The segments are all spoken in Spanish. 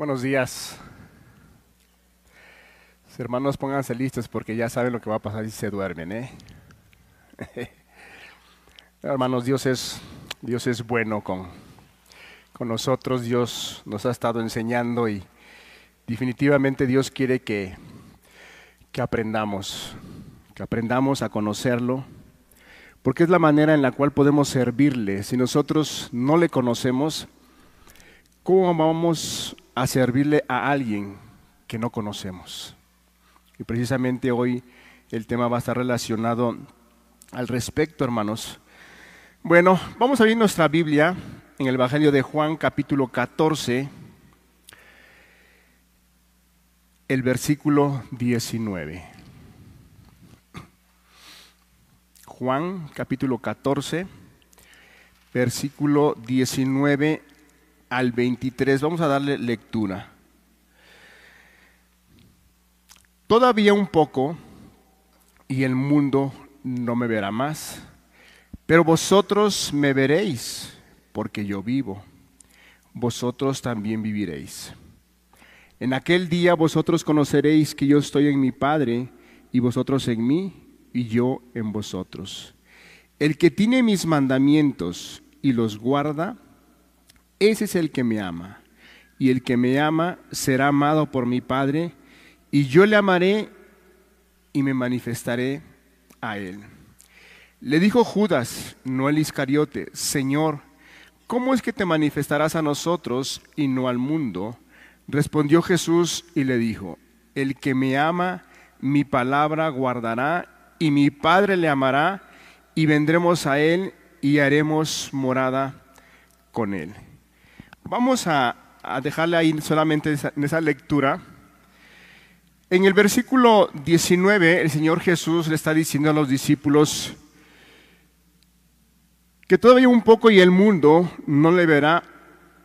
Buenos días. hermanos, pónganse listos porque ya saben lo que va a pasar si se duermen, ¿eh? hermanos, Dios es, Dios es bueno con, con nosotros. Dios nos ha estado enseñando y definitivamente Dios quiere que, que aprendamos, que aprendamos a conocerlo, porque es la manera en la cual podemos servirle. Si nosotros no le conocemos, ¿cómo vamos a servirle a alguien que no conocemos? Y precisamente hoy el tema va a estar relacionado al respecto, hermanos. Bueno, vamos a abrir nuestra Biblia en el Evangelio de Juan capítulo 14, el versículo 19. Juan capítulo 14, versículo 19 al 23. Vamos a darle lectura. Todavía un poco y el mundo no me verá más, pero vosotros me veréis porque yo vivo. Vosotros también viviréis. En aquel día vosotros conoceréis que yo estoy en mi Padre y vosotros en mí y yo en vosotros. El que tiene mis mandamientos y los guarda, ese es el que me ama. Y el que me ama será amado por mi Padre, y yo le amaré y me manifestaré a él. Le dijo Judas, no el Iscariote, Señor, ¿cómo es que te manifestarás a nosotros y no al mundo? Respondió Jesús y le dijo, el que me ama, mi palabra guardará, y mi Padre le amará, y vendremos a él y haremos morada con él. Vamos a, dejarle ahí solamente en esa lectura. En el versículo 19, el Señor Jesús le está diciendo a los discípulos que todavía un poco y el mundo no le verá,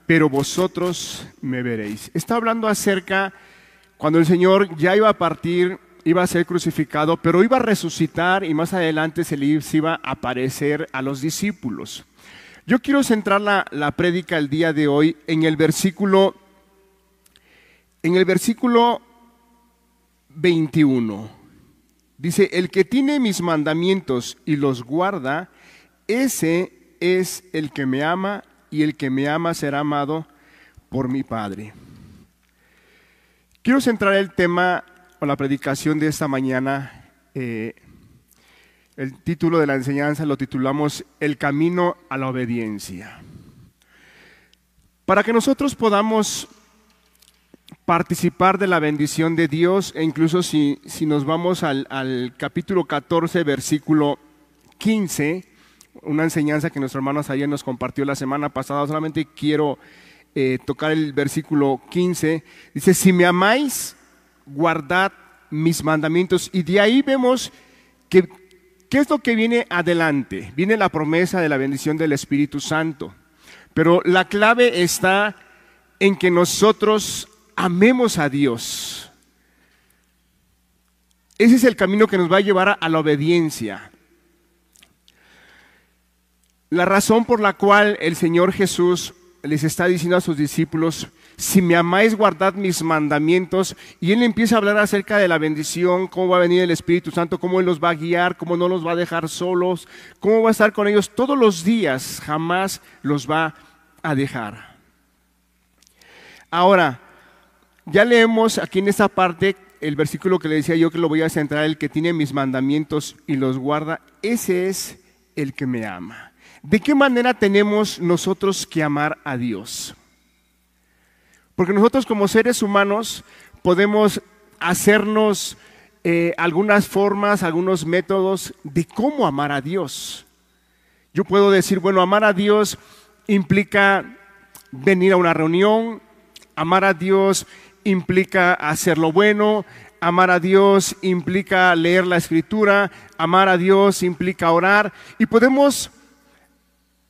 pero vosotros me veréis. Está hablando acerca cuando el Señor ya iba a partir, iba a ser crucificado, pero iba a resucitar y más adelante se iba a aparecer a los discípulos. Yo quiero centrar la, la prédica el día de hoy en el versículo, en el versículo 21. Dice, el que tiene mis mandamientos y los guarda, ese es el que me ama y el que me ama será amado por mi Padre. Quiero centrar el tema o la predicación de esta mañana eh, el título de la enseñanza lo titulamos El camino a la obediencia. Para que nosotros podamos participar de la bendición de Dios, e incluso si, si nos vamos al, capítulo 14, versículo 15, una enseñanza que nuestro hermano ayer nos compartió la semana pasada, solamente quiero eh, tocar el versículo 15, dice, si me amáis, guardad mis mandamientos. Y de ahí vemos que ¿Qué es lo que viene adelante? Viene la promesa de la bendición del Espíritu Santo. Pero la clave está en que nosotros amemos a Dios. Ese es el camino que nos va a llevar a la obediencia. La razón por la cual el Señor Jesús les está diciendo a sus discípulos, si me amáis, guardad mis mandamientos. Y él empieza a hablar acerca de la bendición, cómo va a venir el Espíritu Santo, cómo él los va a guiar, cómo no los va a dejar solos, cómo va a estar con ellos todos los días, jamás los va a dejar. Ahora, ya leemos aquí en esta parte el versículo que le decía yo que lo voy a centrar, el que tiene mis mandamientos y los guarda, ese es el que me ama. ¿De qué manera tenemos nosotros que amar a Dios? Porque nosotros como seres humanos podemos hacernos eh, algunas formas, algunos métodos de cómo amar a Dios. Yo puedo decir, bueno, amar a Dios implica venir a una reunión, amar a Dios implica hacer lo bueno, amar a Dios implica leer la escritura, amar a Dios implica orar y podemos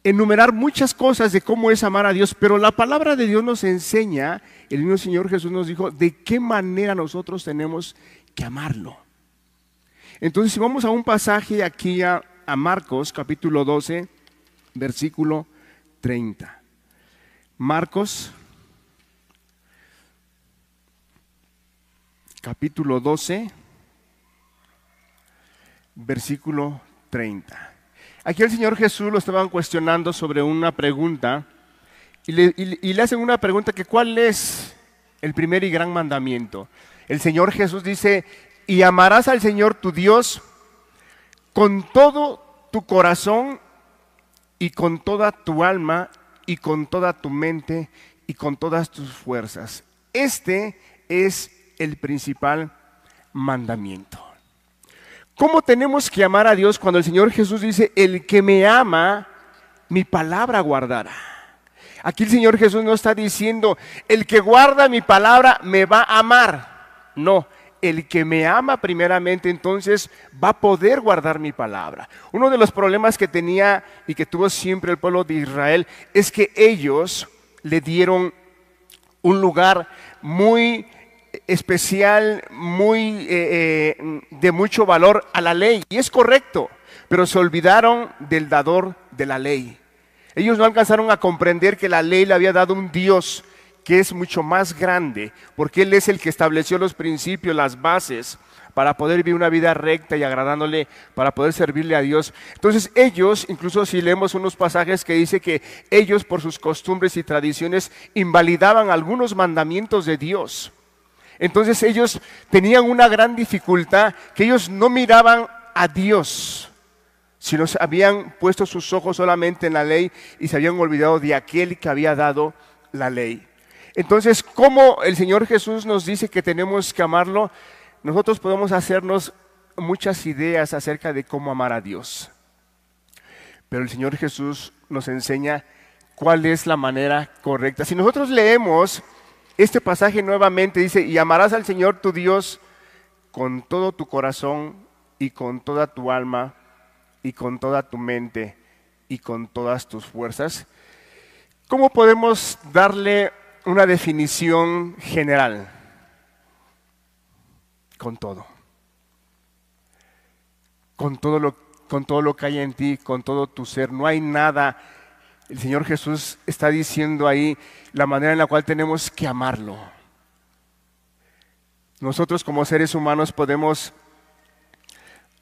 enumerar muchas cosas de cómo es amar a Dios, pero la palabra de Dios nos enseña, el mismo Señor Jesús nos dijo, de qué manera nosotros tenemos que amarlo. Entonces, si vamos a un pasaje aquí a, Marcos, capítulo 12, versículo 30. Marcos capítulo 12, versículo 30. Aquí el Señor Jesús lo estaban cuestionando sobre una pregunta y le, hacen una pregunta que cuál es el primer y gran mandamiento. El Señor Jesús dice, y amarás al Señor tu Dios con todo tu corazón y con toda tu alma y con toda tu mente y con todas tus fuerzas. Este es el principal mandamiento. ¿Cómo tenemos que amar a Dios cuando el Señor Jesús dice, el que me ama, mi palabra guardará? Aquí el Señor Jesús no está diciendo, el que guarda mi palabra me va a amar. No, el que me ama primeramente entonces va a poder guardar mi palabra. Uno de los problemas que tenía y que tuvo siempre el pueblo de Israel es que ellos le dieron un lugar muy especial, muy eh, eh, de mucho valor a la ley. Y es correcto, pero se olvidaron del dador de la ley. Ellos no alcanzaron a comprender que la ley le había dado un Dios que es mucho más grande, porque Él es el que estableció los principios, las bases para poder vivir una vida recta y agradándole, para poder servirle a Dios. Entonces ellos, incluso si leemos unos pasajes que dice que ellos por sus costumbres y tradiciones invalidaban algunos mandamientos de Dios. Entonces ellos tenían una gran dificultad que ellos no miraban a Dios, sino habían puesto sus ojos solamente en la ley y se habían olvidado de aquel que había dado la ley. Entonces, ¿cómo el Señor Jesús nos dice que tenemos que amarlo? Nosotros podemos hacernos muchas ideas acerca de cómo amar a Dios. Pero el Señor Jesús nos enseña cuál es la manera correcta. Si nosotros leemos este pasaje nuevamente dice, y amarás al Señor tu Dios con todo tu corazón y con toda tu alma y con toda tu mente y con todas tus fuerzas. ¿Cómo podemos darle una definición general? Con todo. Con todo lo, con todo lo que hay en ti, con todo tu ser. No hay nada el Señor Jesús está diciendo ahí la manera en la cual tenemos que amarlo. Nosotros como seres humanos podemos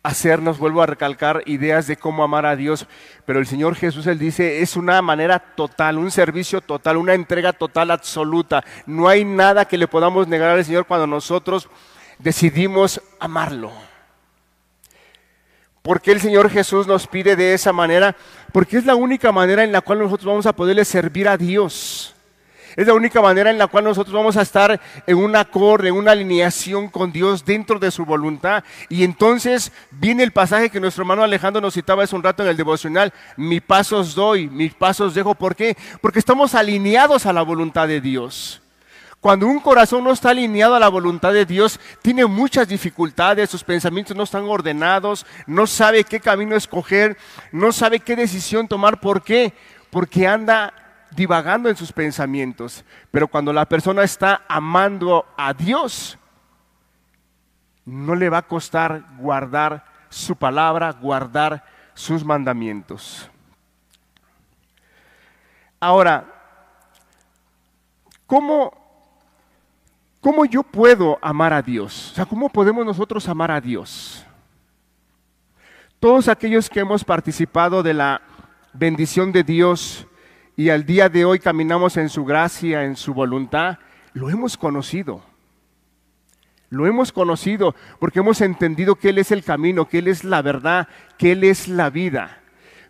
hacernos, vuelvo a recalcar, ideas de cómo amar a Dios, pero el Señor Jesús, Él dice, es una manera total, un servicio total, una entrega total, absoluta. No hay nada que le podamos negar al Señor cuando nosotros decidimos amarlo. ¿Por qué el Señor Jesús nos pide de esa manera? Porque es la única manera en la cual nosotros vamos a poderle servir a Dios. Es la única manera en la cual nosotros vamos a estar en un acorde, en una alineación con Dios dentro de su voluntad. Y entonces viene el pasaje que nuestro hermano Alejandro nos citaba hace un rato en el devocional. Mi pasos doy, mis pasos dejo. ¿Por qué? Porque estamos alineados a la voluntad de Dios. Cuando un corazón no está alineado a la voluntad de Dios, tiene muchas dificultades, sus pensamientos no están ordenados, no sabe qué camino escoger, no sabe qué decisión tomar. ¿Por qué? Porque anda divagando en sus pensamientos. Pero cuando la persona está amando a Dios, no le va a costar guardar su palabra, guardar sus mandamientos. Ahora, ¿cómo ¿Cómo yo puedo amar a Dios? O sea, ¿cómo podemos nosotros amar a Dios? Todos aquellos que hemos participado de la bendición de Dios y al día de hoy caminamos en su gracia, en su voluntad, lo hemos conocido. Lo hemos conocido porque hemos entendido que Él es el camino, que Él es la verdad, que Él es la vida.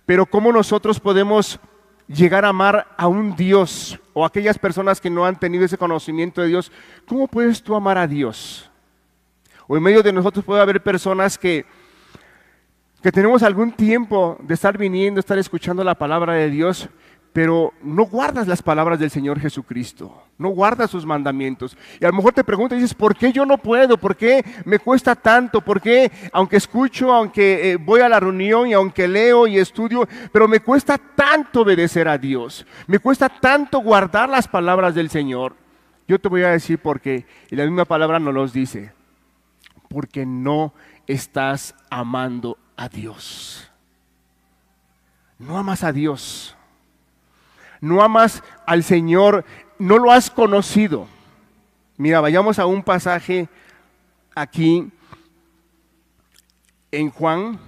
Pero ¿cómo nosotros podemos llegar a amar a un Dios o aquellas personas que no han tenido ese conocimiento de Dios, ¿cómo puedes tú amar a Dios? O en medio de nosotros puede haber personas que, que tenemos algún tiempo de estar viniendo, estar escuchando la palabra de Dios, pero no guardas las palabras del Señor Jesucristo, no guardas sus mandamientos. Y a lo mejor te preguntas y dices, ¿por qué yo no puedo? ¿Por qué me cuesta tanto? ¿Por qué, aunque escucho, aunque eh, voy a la reunión y aunque leo y estudio, pero me cuesta tanto obedecer a Dios? Me cuesta tanto guardar las palabras del Señor. Yo te voy a decir por qué. Y la misma palabra nos los dice. Porque no estás amando a Dios. No amas a Dios no amas al Señor, no lo has conocido. Mira, vayamos a un pasaje aquí en Juan,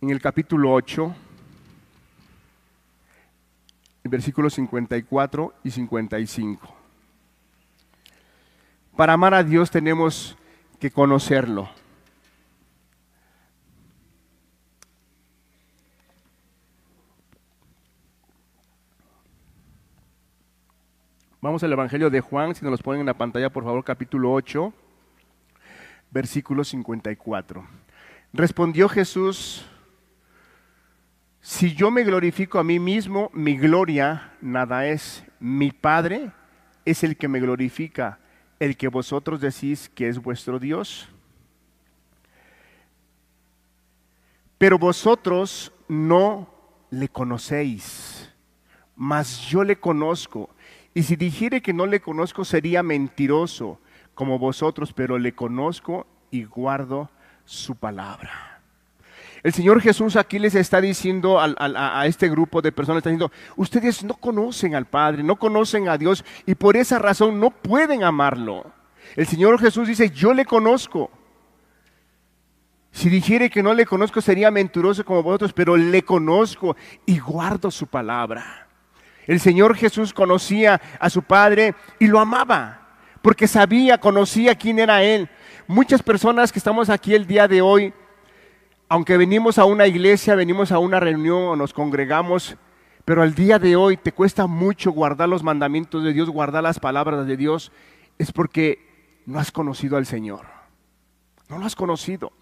en el capítulo 8, versículos 54 y 55. Para amar a Dios tenemos que conocerlo. Vamos al Evangelio de Juan, si nos los ponen en la pantalla, por favor, capítulo 8, versículo 54. Respondió Jesús, si yo me glorifico a mí mismo, mi gloria nada es. Mi Padre es el que me glorifica, el que vosotros decís que es vuestro Dios. Pero vosotros no le conocéis, mas yo le conozco y si dijere que no le conozco sería mentiroso como vosotros, pero le conozco y guardo su palabra. El Señor Jesús aquí les está diciendo a, este grupo de personas, está diciendo, ustedes no conocen al Padre, no conocen a Dios y por esa razón no pueden amarlo. El Señor Jesús dice, yo le conozco. Si dijere que no le conozco sería mentiroso como vosotros, pero le conozco y guardo su palabra. El Señor Jesús conocía a su Padre y lo amaba, porque sabía, conocía quién era Él. Muchas personas que estamos aquí el día de hoy, aunque venimos a una iglesia, venimos a una reunión o nos congregamos, pero al día de hoy te cuesta mucho guardar los mandamientos de Dios, guardar las palabras de Dios, es porque no has conocido al Señor. No lo has conocido.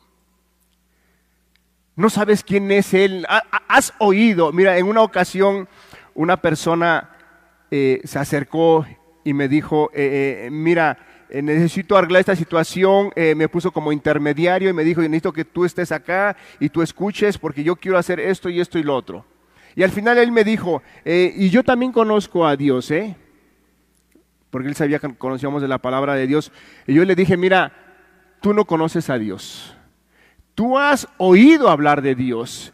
No sabes quién es Él. Has oído. Mira, en una ocasión una persona eh, se acercó y me dijo, eh, eh, mira, necesito arreglar esta situación, me puso como intermediario y me dijo, necesito que tú estés acá y tú escuches porque yo quiero hacer esto y esto y lo otro. Y al final él me dijo, y yo también conozco a Dios, ¿eh? Porque él sabía que conocíamos de la palabra de Dios. Y yo le dije, mira, tú no conoces a Dios. Tú has oído hablar de Dios.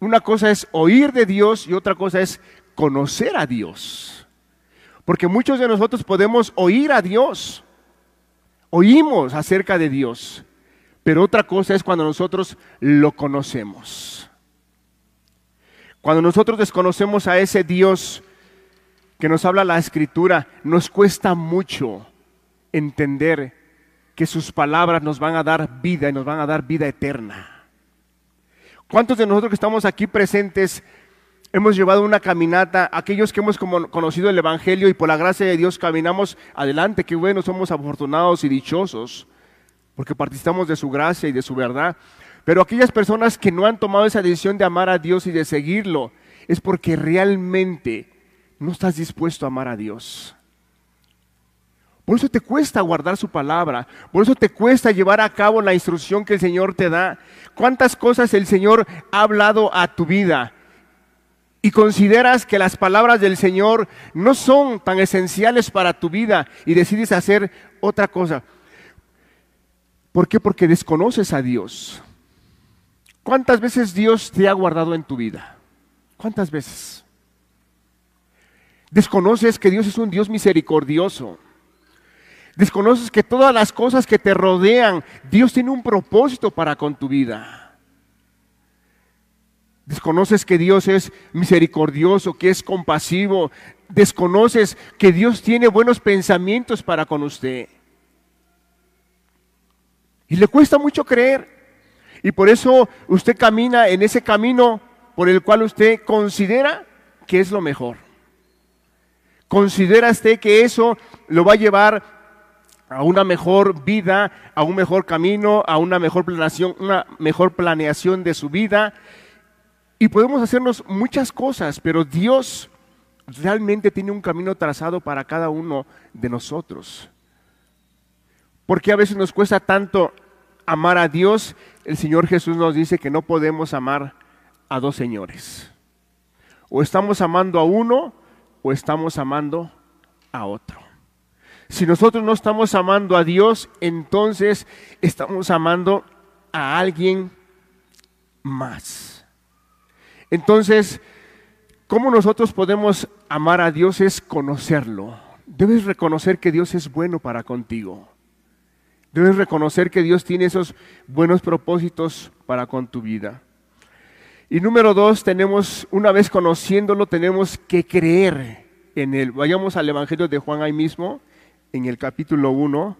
Una cosa es oír de Dios y otra cosa es conocer a Dios. Porque muchos de nosotros podemos oír a Dios, oímos acerca de Dios, pero otra cosa es cuando nosotros lo conocemos. Cuando nosotros desconocemos a ese Dios que nos habla la escritura, nos cuesta mucho entender que sus palabras nos van a dar vida y nos van a dar vida eterna. ¿Cuántos de nosotros que estamos aquí presentes hemos llevado una caminata, aquellos que hemos conocido el Evangelio y por la gracia de Dios caminamos adelante, qué bueno, somos afortunados y dichosos, porque participamos de su gracia y de su verdad. Pero aquellas personas que no han tomado esa decisión de amar a Dios y de seguirlo, es porque realmente no estás dispuesto a amar a Dios. Por eso te cuesta guardar su palabra, por eso te cuesta llevar a cabo la instrucción que el Señor te da. ¿Cuántas cosas el Señor ha hablado a tu vida? Y consideras que las palabras del Señor no son tan esenciales para tu vida y decides hacer otra cosa. ¿Por qué? Porque desconoces a Dios. ¿Cuántas veces Dios te ha guardado en tu vida? ¿Cuántas veces? Desconoces que Dios es un Dios misericordioso. Desconoces que todas las cosas que te rodean, Dios tiene un propósito para con tu vida. Desconoces que Dios es misericordioso, que es compasivo. Desconoces que Dios tiene buenos pensamientos para con usted. Y le cuesta mucho creer. Y por eso usted camina en ese camino por el cual usted considera que es lo mejor. Considera usted que eso lo va a llevar a una mejor vida, a un mejor camino, a una mejor planeación, una mejor planeación de su vida y podemos hacernos muchas cosas, pero Dios realmente tiene un camino trazado para cada uno de nosotros. Porque a veces nos cuesta tanto amar a Dios, el Señor Jesús nos dice que no podemos amar a dos señores. O estamos amando a uno o estamos amando a otro. Si nosotros no estamos amando a Dios, entonces estamos amando a alguien más. Entonces, ¿cómo nosotros podemos amar a Dios es conocerlo? Debes reconocer que Dios es bueno para contigo. Debes reconocer que Dios tiene esos buenos propósitos para con tu vida. Y número dos, tenemos, una vez conociéndolo, tenemos que creer en Él. Vayamos al Evangelio de Juan ahí mismo, en el capítulo 1.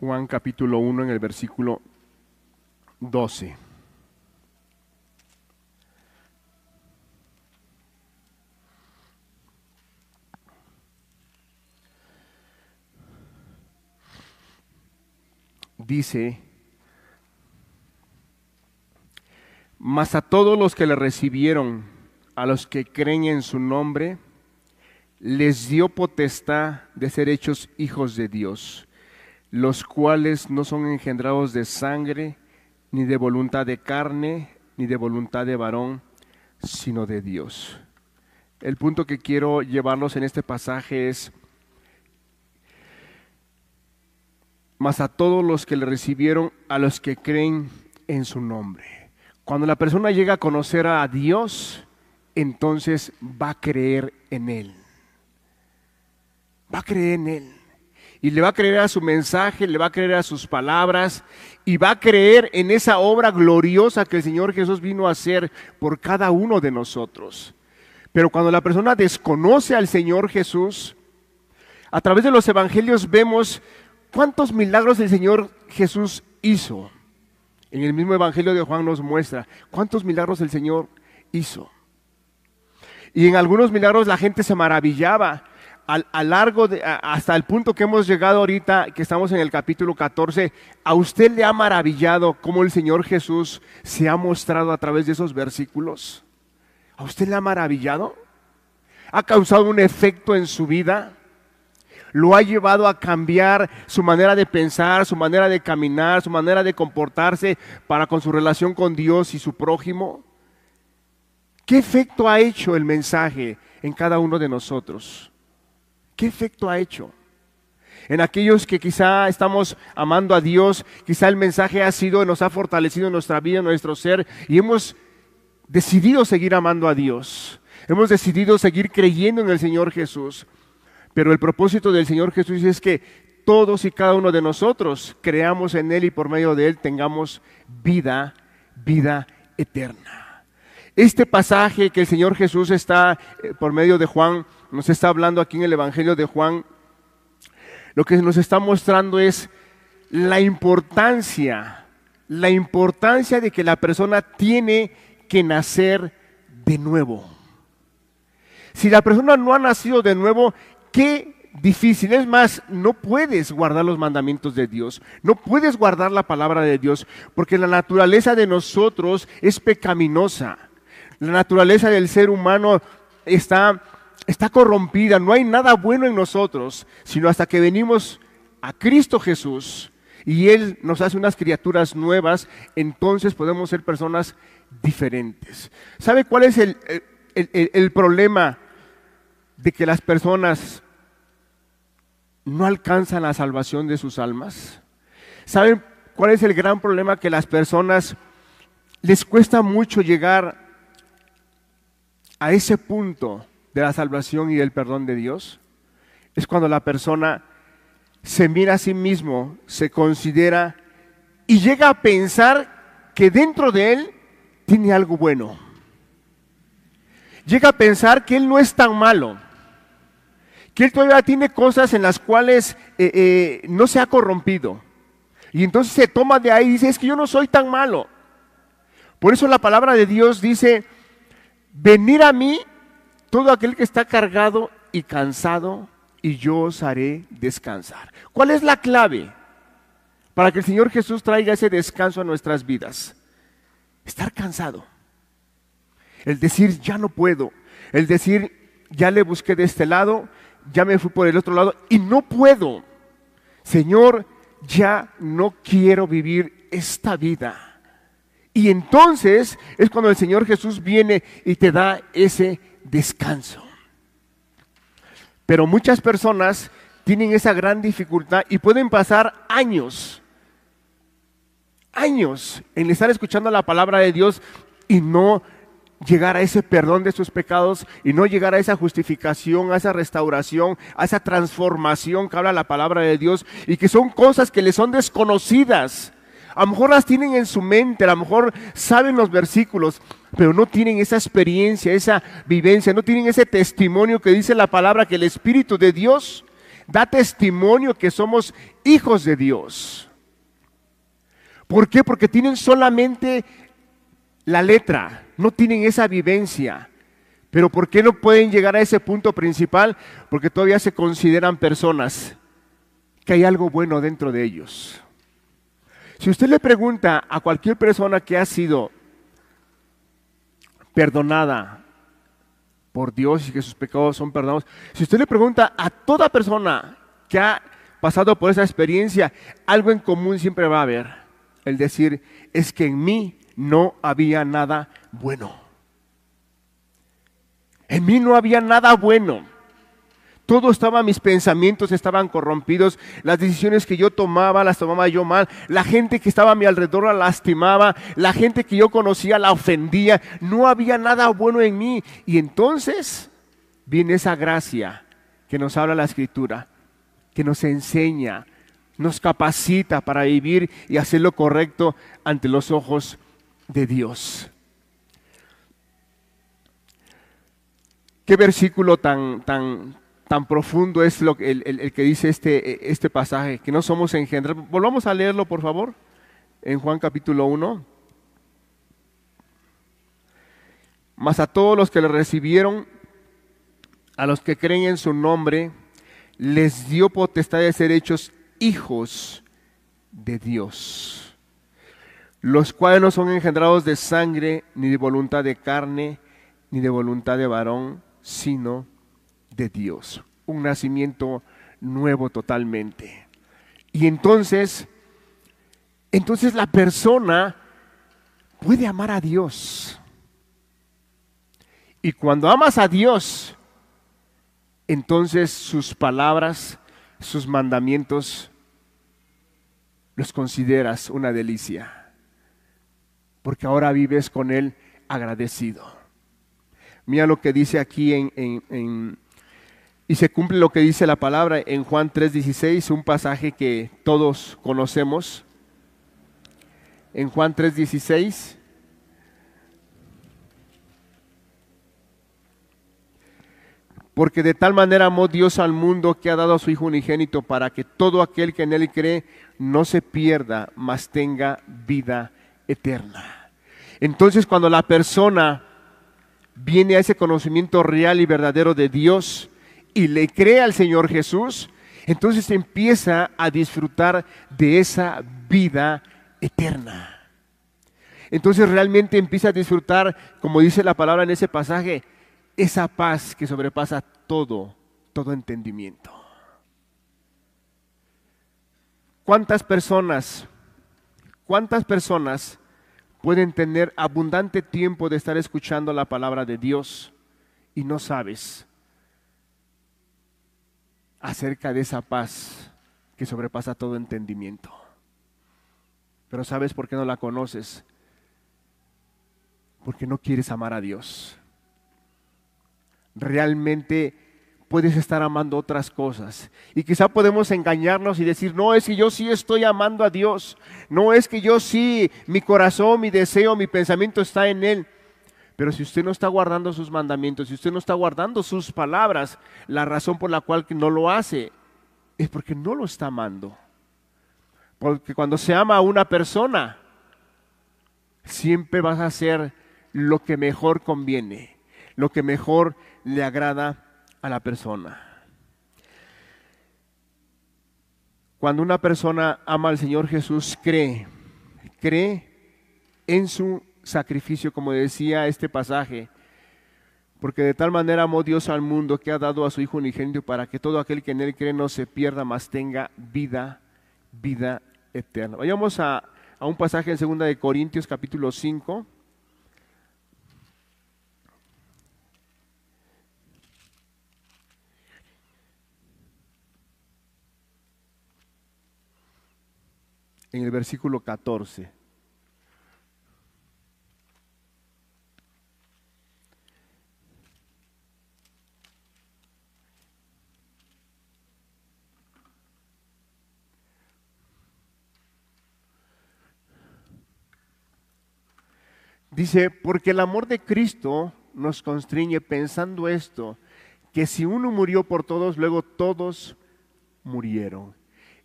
Juan capítulo 1 en el versículo 12. Dice, mas a todos los que le recibieron, a los que creen en su nombre, les dio potestad de ser hechos hijos de Dios los cuales no son engendrados de sangre, ni de voluntad de carne, ni de voluntad de varón, sino de Dios. El punto que quiero llevarlos en este pasaje es, mas a todos los que le recibieron, a los que creen en su nombre. Cuando la persona llega a conocer a Dios, entonces va a creer en Él. Va a creer en Él y le va a creer a su mensaje, le va a creer a sus palabras y va a creer en esa obra gloriosa que el Señor Jesús vino a hacer por cada uno de nosotros. Pero cuando la persona desconoce al Señor Jesús, a través de los evangelios vemos cuántos milagros el Señor Jesús hizo. En el mismo evangelio de Juan nos muestra cuántos milagros el Señor hizo. Y en algunos milagros la gente se maravillaba a, largo de, hasta el punto que hemos llegado ahorita, que estamos en el capítulo 14, ¿a usted le ha maravillado cómo el Señor Jesús se ha mostrado a través de esos versículos? ¿A usted le ha maravillado? ¿Ha causado un efecto en su vida? ¿Lo ha llevado a cambiar su manera de pensar, su manera de caminar, su manera de comportarse para con su relación con Dios y su prójimo? ¿Qué efecto ha hecho el mensaje en cada uno de nosotros? ¿Qué efecto ha hecho? En aquellos que quizá estamos amando a Dios, quizá el mensaje ha sido, nos ha fortalecido nuestra vida, nuestro ser, y hemos decidido seguir amando a Dios. Hemos decidido seguir creyendo en el Señor Jesús. Pero el propósito del Señor Jesús es que todos y cada uno de nosotros creamos en Él y por medio de Él tengamos vida, vida eterna. Este pasaje que el Señor Jesús está eh, por medio de Juan nos está hablando aquí en el Evangelio de Juan, lo que nos está mostrando es la importancia, la importancia de que la persona tiene que nacer de nuevo. Si la persona no ha nacido de nuevo, qué difícil. Es más, no puedes guardar los mandamientos de Dios, no puedes guardar la palabra de Dios, porque la naturaleza de nosotros es pecaminosa. La naturaleza del ser humano está está corrompida, no hay nada bueno en nosotros, sino hasta que venimos a Cristo Jesús y Él nos hace unas criaturas nuevas, entonces podemos ser personas diferentes. ¿Sabe cuál es el, el, problema de que las personas no alcanzan la salvación de sus almas? ¿Saben cuál es el gran problema que las personas les cuesta mucho llegar a ese punto de la salvación y del perdón de Dios es cuando la persona se mira a sí mismo, se considera y llega a pensar que dentro de él tiene algo bueno. Llega a pensar que él no es tan malo, que él todavía tiene cosas en las cuales eh, eh, no se ha corrompido. Y entonces se toma de ahí y dice, es que yo no soy tan malo. Por eso la palabra de Dios dice, venir a mí todo aquel que está cargado y cansado, y yo os haré descansar. ¿Cuál es la clave para que el Señor Jesús traiga ese descanso a nuestras vidas? Estar cansado. El decir, ya no puedo. El decir, ya le busqué de este lado, ya me fui por el otro lado y no puedo. Señor, ya no quiero vivir esta vida. Y entonces es cuando el Señor Jesús viene y te da ese descanso. Pero muchas personas tienen esa gran dificultad y pueden pasar años, años en estar escuchando la palabra de Dios y no llegar a ese perdón de sus pecados y no llegar a esa justificación, a esa restauración, a esa transformación que habla la palabra de Dios y que son cosas que les son desconocidas. A lo mejor las tienen en su mente, a lo mejor saben los versículos, pero no tienen esa experiencia, esa vivencia, no tienen ese testimonio que dice la palabra que el Espíritu de Dios da testimonio que somos hijos de Dios. ¿Por qué? Porque tienen solamente la letra, no tienen esa vivencia. Pero ¿por qué no pueden llegar a ese punto principal? Porque todavía se consideran personas, que hay algo bueno dentro de ellos. Si usted le pregunta a cualquier persona que ha sido perdonada por Dios y que sus pecados son perdonados, si usted le pregunta a toda persona que ha pasado por esa experiencia, algo en común siempre va a haber. El decir, es que en mí no había nada bueno. En mí no había nada bueno. Todo estaba, mis pensamientos estaban corrompidos, las decisiones que yo tomaba las tomaba yo mal, la gente que estaba a mi alrededor la lastimaba, la gente que yo conocía la ofendía, no había nada bueno en mí. Y entonces viene esa gracia que nos habla la escritura, que nos enseña, nos capacita para vivir y hacer lo correcto ante los ojos de Dios. Qué versículo tan, tan, tan profundo es lo, el, el, que dice este, este pasaje, que no somos engendrados. Volvamos a leerlo, por favor, en Juan capítulo 1. Mas a todos los que le recibieron, a los que creen en su nombre, les dio potestad de ser hechos hijos de Dios los cuales no son engendrados de sangre, ni de voluntad de carne, ni de voluntad de varón, sino de Dios. Un nacimiento nuevo totalmente. Y entonces, entonces la persona puede amar a Dios. Y cuando amas a Dios, entonces sus palabras, sus mandamientos, los consideras una delicia porque ahora vives con Él agradecido. Mira lo que dice aquí en, y se cumple lo que dice la palabra en Juan 3:16, un pasaje que todos conocemos. En Juan 3:16 Porque de tal manera amó Dios al mundo que ha dado a su Hijo unigénito para que todo aquel que en Él cree no se pierda, mas tenga vida eterna. Entonces cuando la persona viene a ese conocimiento real y verdadero de Dios y le cree al Señor Jesús, entonces empieza a disfrutar de esa vida eterna. Entonces realmente empieza a disfrutar, como dice la palabra en ese pasaje, esa paz que sobrepasa todo, todo entendimiento. ¿Cuántas personas ¿Cuántas personas pueden tener abundante tiempo de estar escuchando la palabra de Dios y no sabes acerca de esa paz que sobrepasa todo entendimiento? Pero ¿sabes por qué no la conoces? Porque no quieres amar a Dios. Realmente puedes estar amando otras cosas. Y quizá podemos engañarnos y decir, no es que yo sí estoy amando a Dios, no es que yo sí, mi corazón, mi deseo, mi pensamiento está en Él. Pero si usted no está guardando sus mandamientos, si usted no está guardando sus palabras, la razón por la cual no lo hace es porque no lo está amando. Porque cuando se ama a una persona, siempre vas a hacer lo que mejor conviene, lo que mejor le agrada a la persona. Cuando una persona ama al Señor Jesús, cree, cree en su sacrificio, como decía este pasaje. Porque de tal manera amó Dios al mundo que ha dado a su Hijo unigénito para que todo aquel que en él cree no se pierda, mas tenga vida, vida eterna. Vayamos a, a un pasaje en segunda de Corintios capítulo 5. En el versículo 14. Dice, porque el amor de Cristo nos constriñe pensando esto, que si uno murió por todos, luego todos murieron.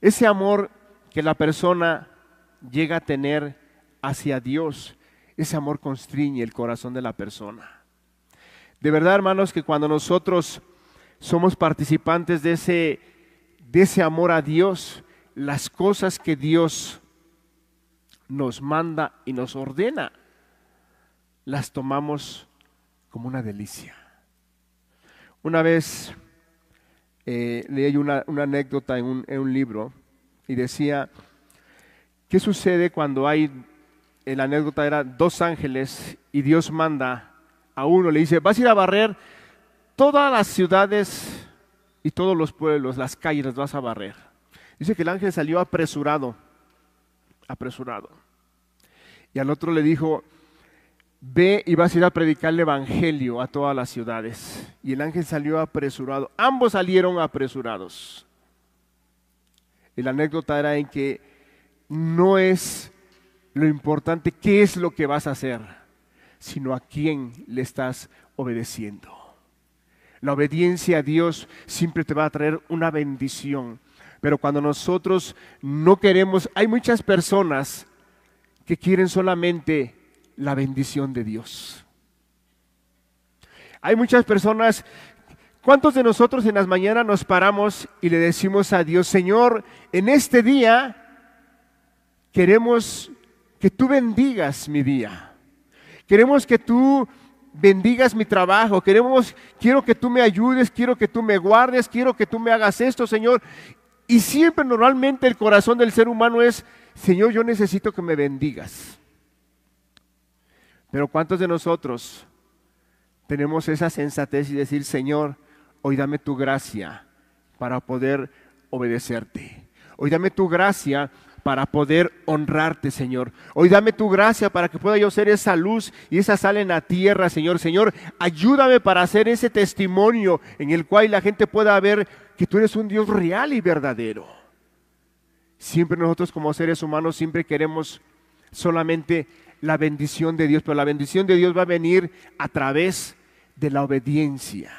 Ese amor que la persona llega a tener hacia Dios, ese amor constriñe el corazón de la persona. De verdad, hermanos, que cuando nosotros somos participantes de ese, de ese amor a Dios, las cosas que Dios nos manda y nos ordena, las tomamos como una delicia. Una vez eh, leí una, anécdota en un, en un, libro y decía, ¿qué sucede cuando hay, la anécdota era dos ángeles y Dios manda a uno, le dice, vas a ir a barrer todas las ciudades y todos los pueblos, las calles las vas a barrer. Dice que el ángel salió apresurado, apresurado. Y al otro le dijo, ve y vas a ir a predicar el Evangelio a todas las ciudades. Y el ángel salió apresurado. Ambos salieron apresurados. Y la anécdota era en que no es lo importante qué es lo que vas a hacer, sino a quién le estás obedeciendo. La obediencia a Dios siempre te va a traer una bendición. Pero cuando nosotros no queremos, hay muchas personas que quieren solamente la bendición de Dios. Hay muchas personas, ¿cuántos de nosotros en las mañanas nos paramos y le decimos a Dios, Señor, en este día queremos que tú bendigas mi día? Queremos que tú bendigas mi trabajo, queremos, quiero que tú me ayudes, quiero que tú me guardes, quiero que tú me hagas esto, Señor. Y siempre normalmente el corazón del ser humano es, Señor, yo necesito que me bendigas. Pero ¿cuántos de nosotros tenemos esa sensatez y decir, Señor, hoy dame tu gracia para poder obedecerte? Hoy dame tu gracia para poder honrarte, Señor. Hoy dame tu gracia para que pueda yo ser esa luz y esa sal en la tierra, Señor. Señor, ayúdame para hacer ese testimonio en el cual la gente pueda ver que tú eres un Dios real y verdadero. Siempre nosotros como seres humanos siempre queremos solamente la bendición de Dios, pero la bendición de Dios va a venir a través de la obediencia.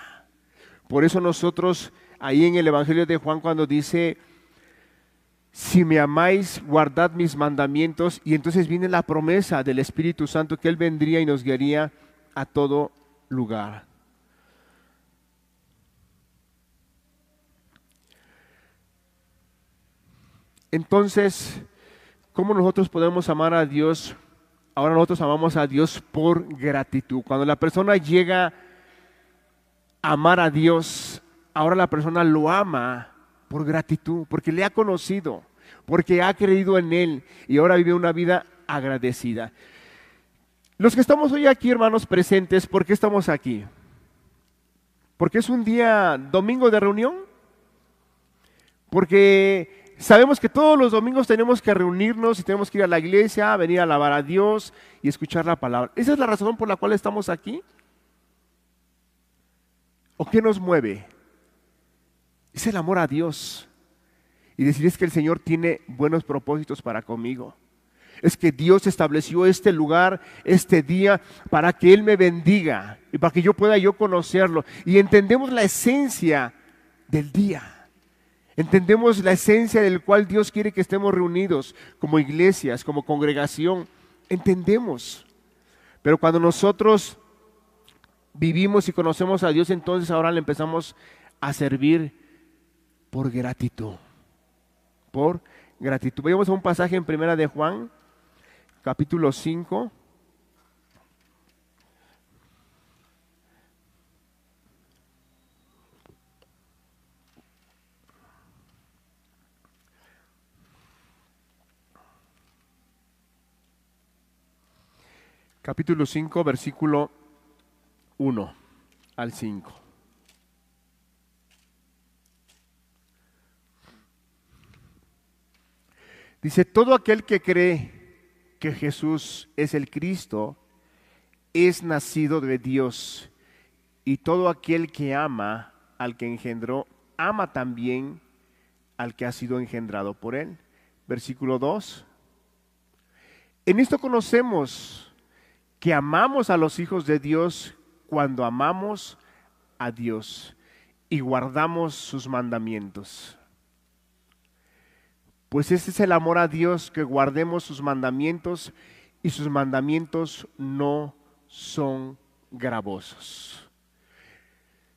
Por eso nosotros ahí en el Evangelio de Juan cuando dice, si me amáis, guardad mis mandamientos, y entonces viene la promesa del Espíritu Santo que Él vendría y nos guiaría a todo lugar. Entonces, ¿cómo nosotros podemos amar a Dios? Ahora nosotros amamos a Dios por gratitud. Cuando la persona llega a amar a Dios, ahora la persona lo ama por gratitud, porque le ha conocido, porque ha creído en Él y ahora vive una vida agradecida. Los que estamos hoy aquí, hermanos presentes, ¿por qué estamos aquí? Porque es un día domingo de reunión. Porque Sabemos que todos los domingos tenemos que reunirnos y tenemos que ir a la iglesia, venir a alabar a Dios y escuchar la palabra. ¿Esa es la razón por la cual estamos aquí? ¿O qué nos mueve? Es el amor a Dios. Y decir es que el Señor tiene buenos propósitos para conmigo. Es que Dios estableció este lugar, este día, para que Él me bendiga y para que yo pueda yo conocerlo. Y entendemos la esencia del día. Entendemos la esencia del cual Dios quiere que estemos reunidos como iglesias, como congregación. Entendemos. Pero cuando nosotros vivimos y conocemos a Dios, entonces ahora le empezamos a servir por gratitud. Por gratitud. Vamos a un pasaje en Primera de Juan, capítulo 5. Capítulo 5, versículo 1 al 5. Dice, todo aquel que cree que Jesús es el Cristo es nacido de Dios. Y todo aquel que ama al que engendró, ama también al que ha sido engendrado por él. Versículo 2. En esto conocemos que amamos a los hijos de Dios cuando amamos a Dios y guardamos sus mandamientos. Pues este es el amor a Dios, que guardemos sus mandamientos y sus mandamientos no son gravosos.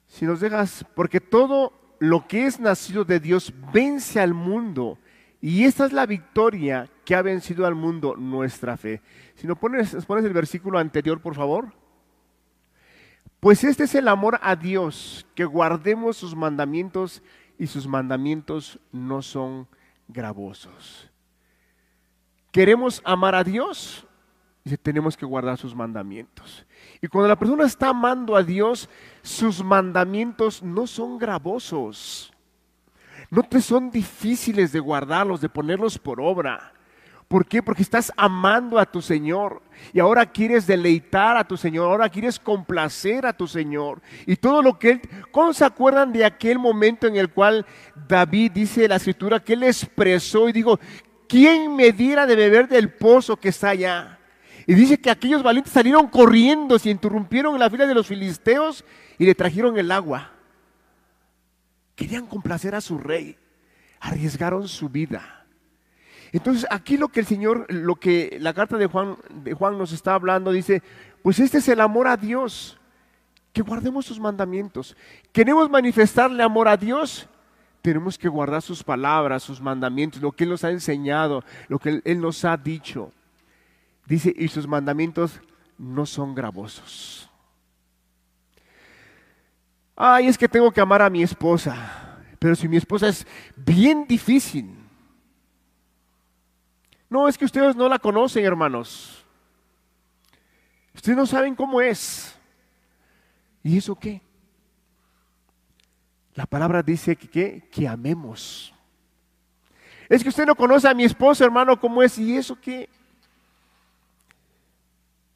Si nos dejas, porque todo lo que es nacido de Dios vence al mundo. Y esta es la victoria que ha vencido al mundo, nuestra fe. Si nos pones, pones el versículo anterior, por favor. Pues este es el amor a Dios, que guardemos sus mandamientos y sus mandamientos no son gravosos. ¿Queremos amar a Dios? Dice, tenemos que guardar sus mandamientos. Y cuando la persona está amando a Dios, sus mandamientos no son gravosos. No te son difíciles de guardarlos, de ponerlos por obra. ¿Por qué? Porque estás amando a tu Señor y ahora quieres deleitar a tu Señor, ahora quieres complacer a tu Señor. Y todo lo que Él... ¿Cómo se acuerdan de aquel momento en el cual David dice la escritura que Él expresó y dijo, ¿quién me diera de beber del pozo que está allá? Y dice que aquellos valientes salieron corriendo, se interrumpieron en la fila de los filisteos y le trajeron el agua. Querían complacer a su rey, arriesgaron su vida. Entonces aquí lo que el Señor, lo que la carta de Juan, de Juan nos está hablando, dice, pues este es el amor a Dios, que guardemos sus mandamientos. ¿Queremos manifestarle amor a Dios? Tenemos que guardar sus palabras, sus mandamientos, lo que Él nos ha enseñado, lo que Él nos ha dicho. Dice, y sus mandamientos no son gravosos. Ay, es que tengo que amar a mi esposa, pero si mi esposa es bien difícil. No, es que ustedes no la conocen, hermanos. Ustedes no saben cómo es. ¿Y eso qué? La palabra dice que, que amemos. Es que usted no conoce a mi esposa, hermano, cómo es. ¿Y eso qué?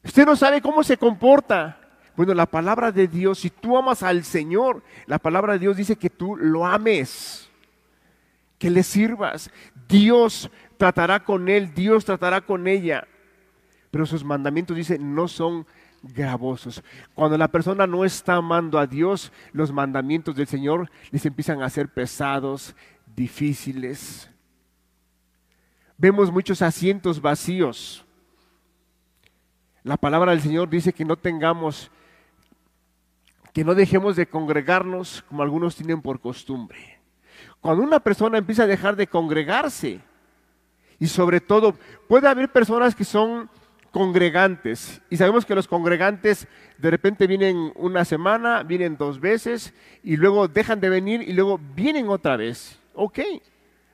Usted no sabe cómo se comporta. Bueno, la palabra de Dios, si tú amas al Señor, la palabra de Dios dice que tú lo ames, que le sirvas. Dios tratará con él, Dios tratará con ella. Pero sus mandamientos, dice, no son gravosos. Cuando la persona no está amando a Dios, los mandamientos del Señor les empiezan a ser pesados, difíciles. Vemos muchos asientos vacíos la palabra del Señor dice que no tengamos, que no dejemos de congregarnos como algunos tienen por costumbre. Cuando una persona empieza a dejar de congregarse, y sobre todo puede haber personas que son congregantes, y sabemos que los congregantes de repente vienen una semana, vienen dos veces, y luego dejan de venir y luego vienen otra vez. Ok,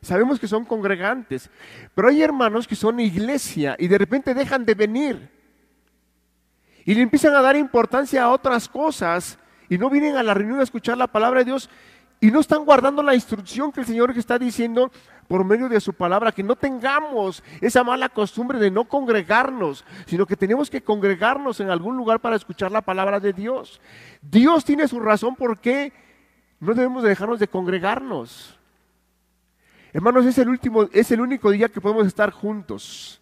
sabemos que son congregantes, pero hay hermanos que son iglesia y de repente dejan de venir. Y le empiezan a dar importancia a otras cosas y no vienen a la reunión a escuchar la palabra de Dios y no están guardando la instrucción que el Señor está diciendo por medio de su palabra, que no tengamos esa mala costumbre de no congregarnos, sino que tenemos que congregarnos en algún lugar para escuchar la palabra de Dios. Dios tiene su razón por qué no debemos dejarnos de congregarnos. Hermanos, es el último, es el único día que podemos estar juntos.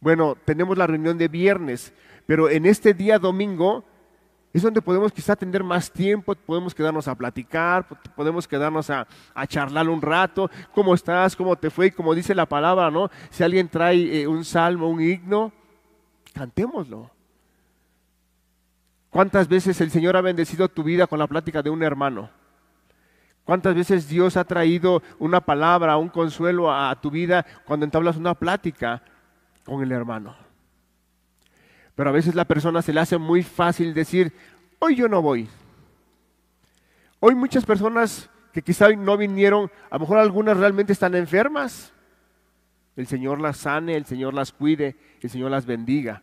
Bueno, tenemos la reunión de viernes, pero en este día domingo es donde podemos quizá tener más tiempo, podemos quedarnos a platicar, podemos quedarnos a, charlar un rato, cómo estás, cómo te fue, y como dice la palabra, ¿no? Si alguien trae eh, un salmo, un himno, cantémoslo. ¿Cuántas veces el Señor ha bendecido tu vida con la plática de un hermano? ¿Cuántas veces Dios ha traído una palabra, un consuelo a tu vida cuando entablas una plática? con el hermano. Pero a veces la persona se le hace muy fácil decir, hoy yo no voy. Hoy muchas personas que quizá no vinieron, a lo mejor algunas realmente están enfermas. El Señor las sane, el Señor las cuide, el Señor las bendiga.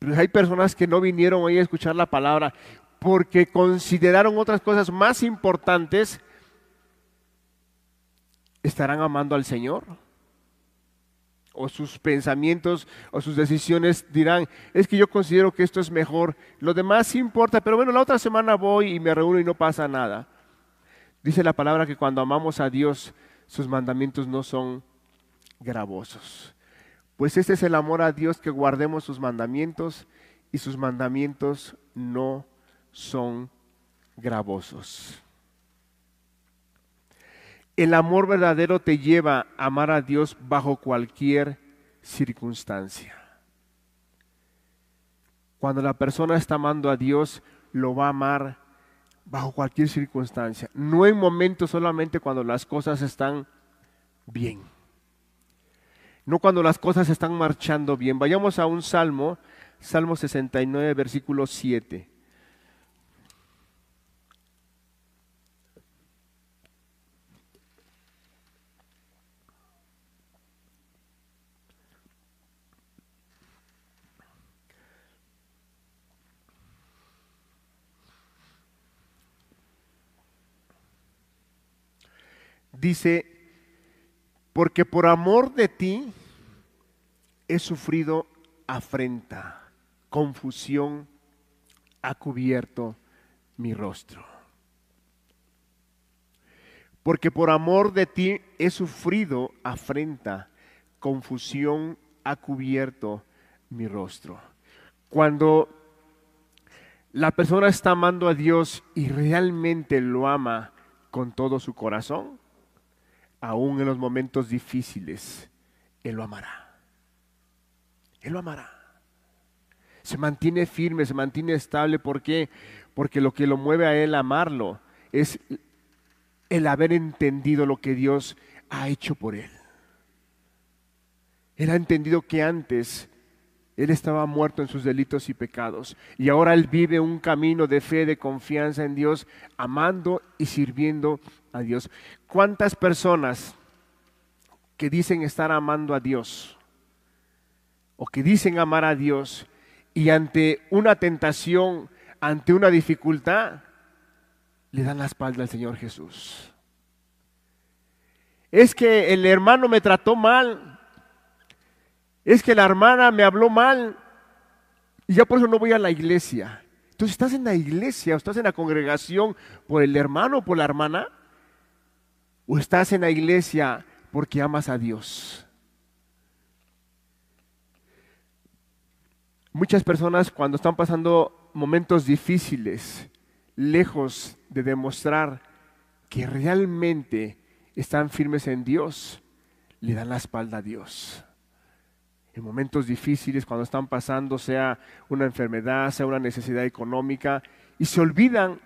Pero hay personas que no vinieron hoy a escuchar la palabra porque consideraron otras cosas más importantes ¿estarán amando al Señor? O sus pensamientos o sus decisiones dirán, es que yo considero que esto es mejor, lo demás importa, pero bueno, la otra semana voy y me reúno y no pasa nada. Dice la palabra que cuando amamos a Dios, sus mandamientos no son gravosos. Pues este es el amor a Dios, que guardemos sus mandamientos y sus mandamientos no son gravosos. El amor verdadero te lleva a amar a Dios bajo cualquier circunstancia. Cuando la persona está amando a Dios, lo va a amar bajo cualquier circunstancia. No en momentos solamente cuando las cosas están bien. No cuando las cosas están marchando bien. Vayamos a un salmo, Salmo 69, versículo 7. Dice, porque por amor de ti he sufrido afrenta, confusión ha cubierto mi rostro. Porque por amor de ti he sufrido afrenta, confusión ha cubierto mi rostro. Cuando la persona está amando a Dios y realmente lo ama con todo su corazón, aún en los momentos difíciles, Él lo amará. Él lo amará. Se mantiene firme, se mantiene estable. ¿Por qué? Porque lo que lo mueve a Él a amarlo es el haber entendido lo que Dios ha hecho por Él. Él ha entendido que antes Él estaba muerto en sus delitos y pecados y ahora Él vive un camino de fe, de confianza en Dios, amando y sirviendo a Dios. ¿Cuántas personas que dicen estar amando a Dios o que dicen amar a Dios y ante una tentación, ante una dificultad, le dan la espalda al Señor Jesús? Es que el hermano me trató mal, es que la hermana me habló mal y ya por eso no voy a la iglesia. Entonces, ¿estás en la iglesia o estás en la congregación por el hermano o por la hermana? ¿O estás en la iglesia porque amas a Dios? Muchas personas cuando están pasando momentos difíciles, lejos de demostrar que realmente están firmes en Dios, le dan la espalda a Dios. En momentos difíciles, cuando están pasando, sea una enfermedad, sea una necesidad económica, y se olvidan,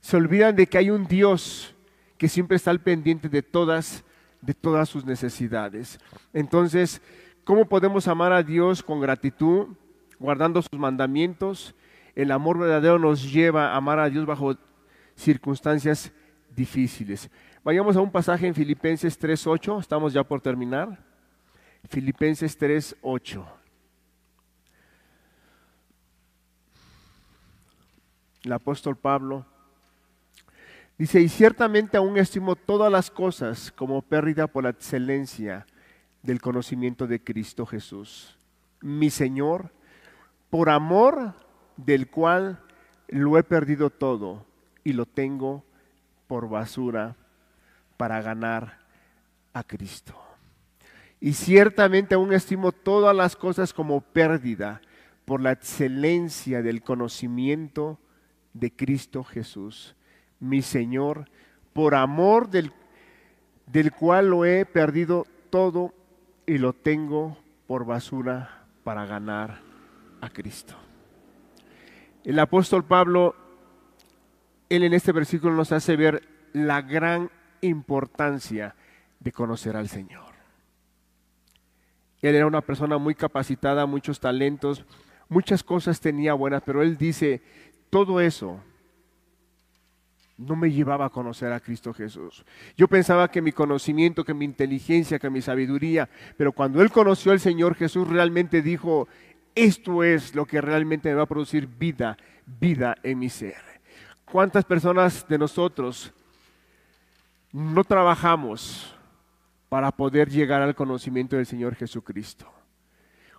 se olvidan de que hay un Dios que siempre está al pendiente de todas, de todas sus necesidades. Entonces, ¿cómo podemos amar a Dios con gratitud, guardando sus mandamientos? El amor verdadero nos lleva a amar a Dios bajo circunstancias difíciles. Vayamos a un pasaje en Filipenses 3.8, estamos ya por terminar. Filipenses 3.8. El apóstol Pablo Dice, y ciertamente aún estimo todas las cosas como pérdida por la excelencia del conocimiento de Cristo Jesús, mi Señor, por amor del cual lo he perdido todo y lo tengo por basura para ganar a Cristo. Y ciertamente aún estimo todas las cosas como pérdida por la excelencia del conocimiento de Cristo Jesús mi Señor, por amor del, del cual lo he perdido todo y lo tengo por basura para ganar a Cristo. El apóstol Pablo, él en este versículo nos hace ver la gran importancia de conocer al Señor. Él era una persona muy capacitada, muchos talentos, muchas cosas tenía buenas, pero él dice, todo eso no me llevaba a conocer a Cristo Jesús. Yo pensaba que mi conocimiento, que mi inteligencia, que mi sabiduría, pero cuando él conoció al Señor Jesús realmente dijo, esto es lo que realmente me va a producir vida, vida en mi ser. ¿Cuántas personas de nosotros no trabajamos para poder llegar al conocimiento del Señor Jesucristo.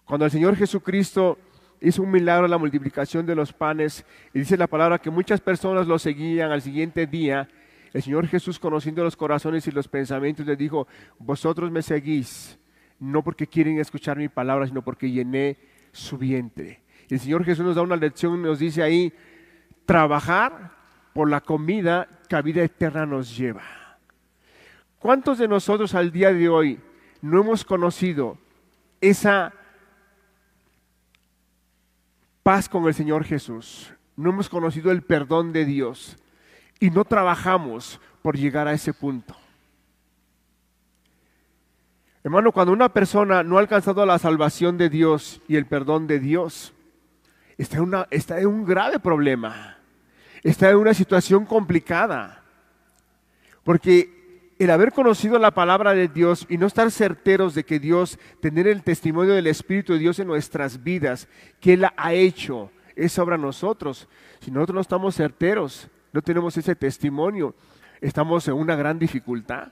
Cuando el Señor Jesucristo hizo un milagro la multiplicación de los panes y dice la palabra que muchas personas lo seguían al siguiente día, el Señor Jesús conociendo los corazones y los pensamientos le dijo, vosotros me seguís no porque quieren escuchar mi palabra, sino porque llené su vientre. El Señor Jesús nos da una lección, nos dice ahí, trabajar por la comida que a vida eterna nos lleva. ¿Cuántos de nosotros al día de hoy no hemos conocido esa paz con el Señor Jesús? No hemos conocido el perdón de Dios y no trabajamos por llegar a ese punto. Hermano, cuando una persona no ha alcanzado la salvación de Dios y el perdón de Dios, está en, una, está en un grave problema, está en una situación complicada. Porque el haber conocido la palabra de Dios y no estar certeros de que Dios, tener el testimonio del Espíritu de Dios en nuestras vidas, que Él ha hecho, es obra nosotros. Si nosotros no estamos certeros, no tenemos ese testimonio, estamos en una gran dificultad.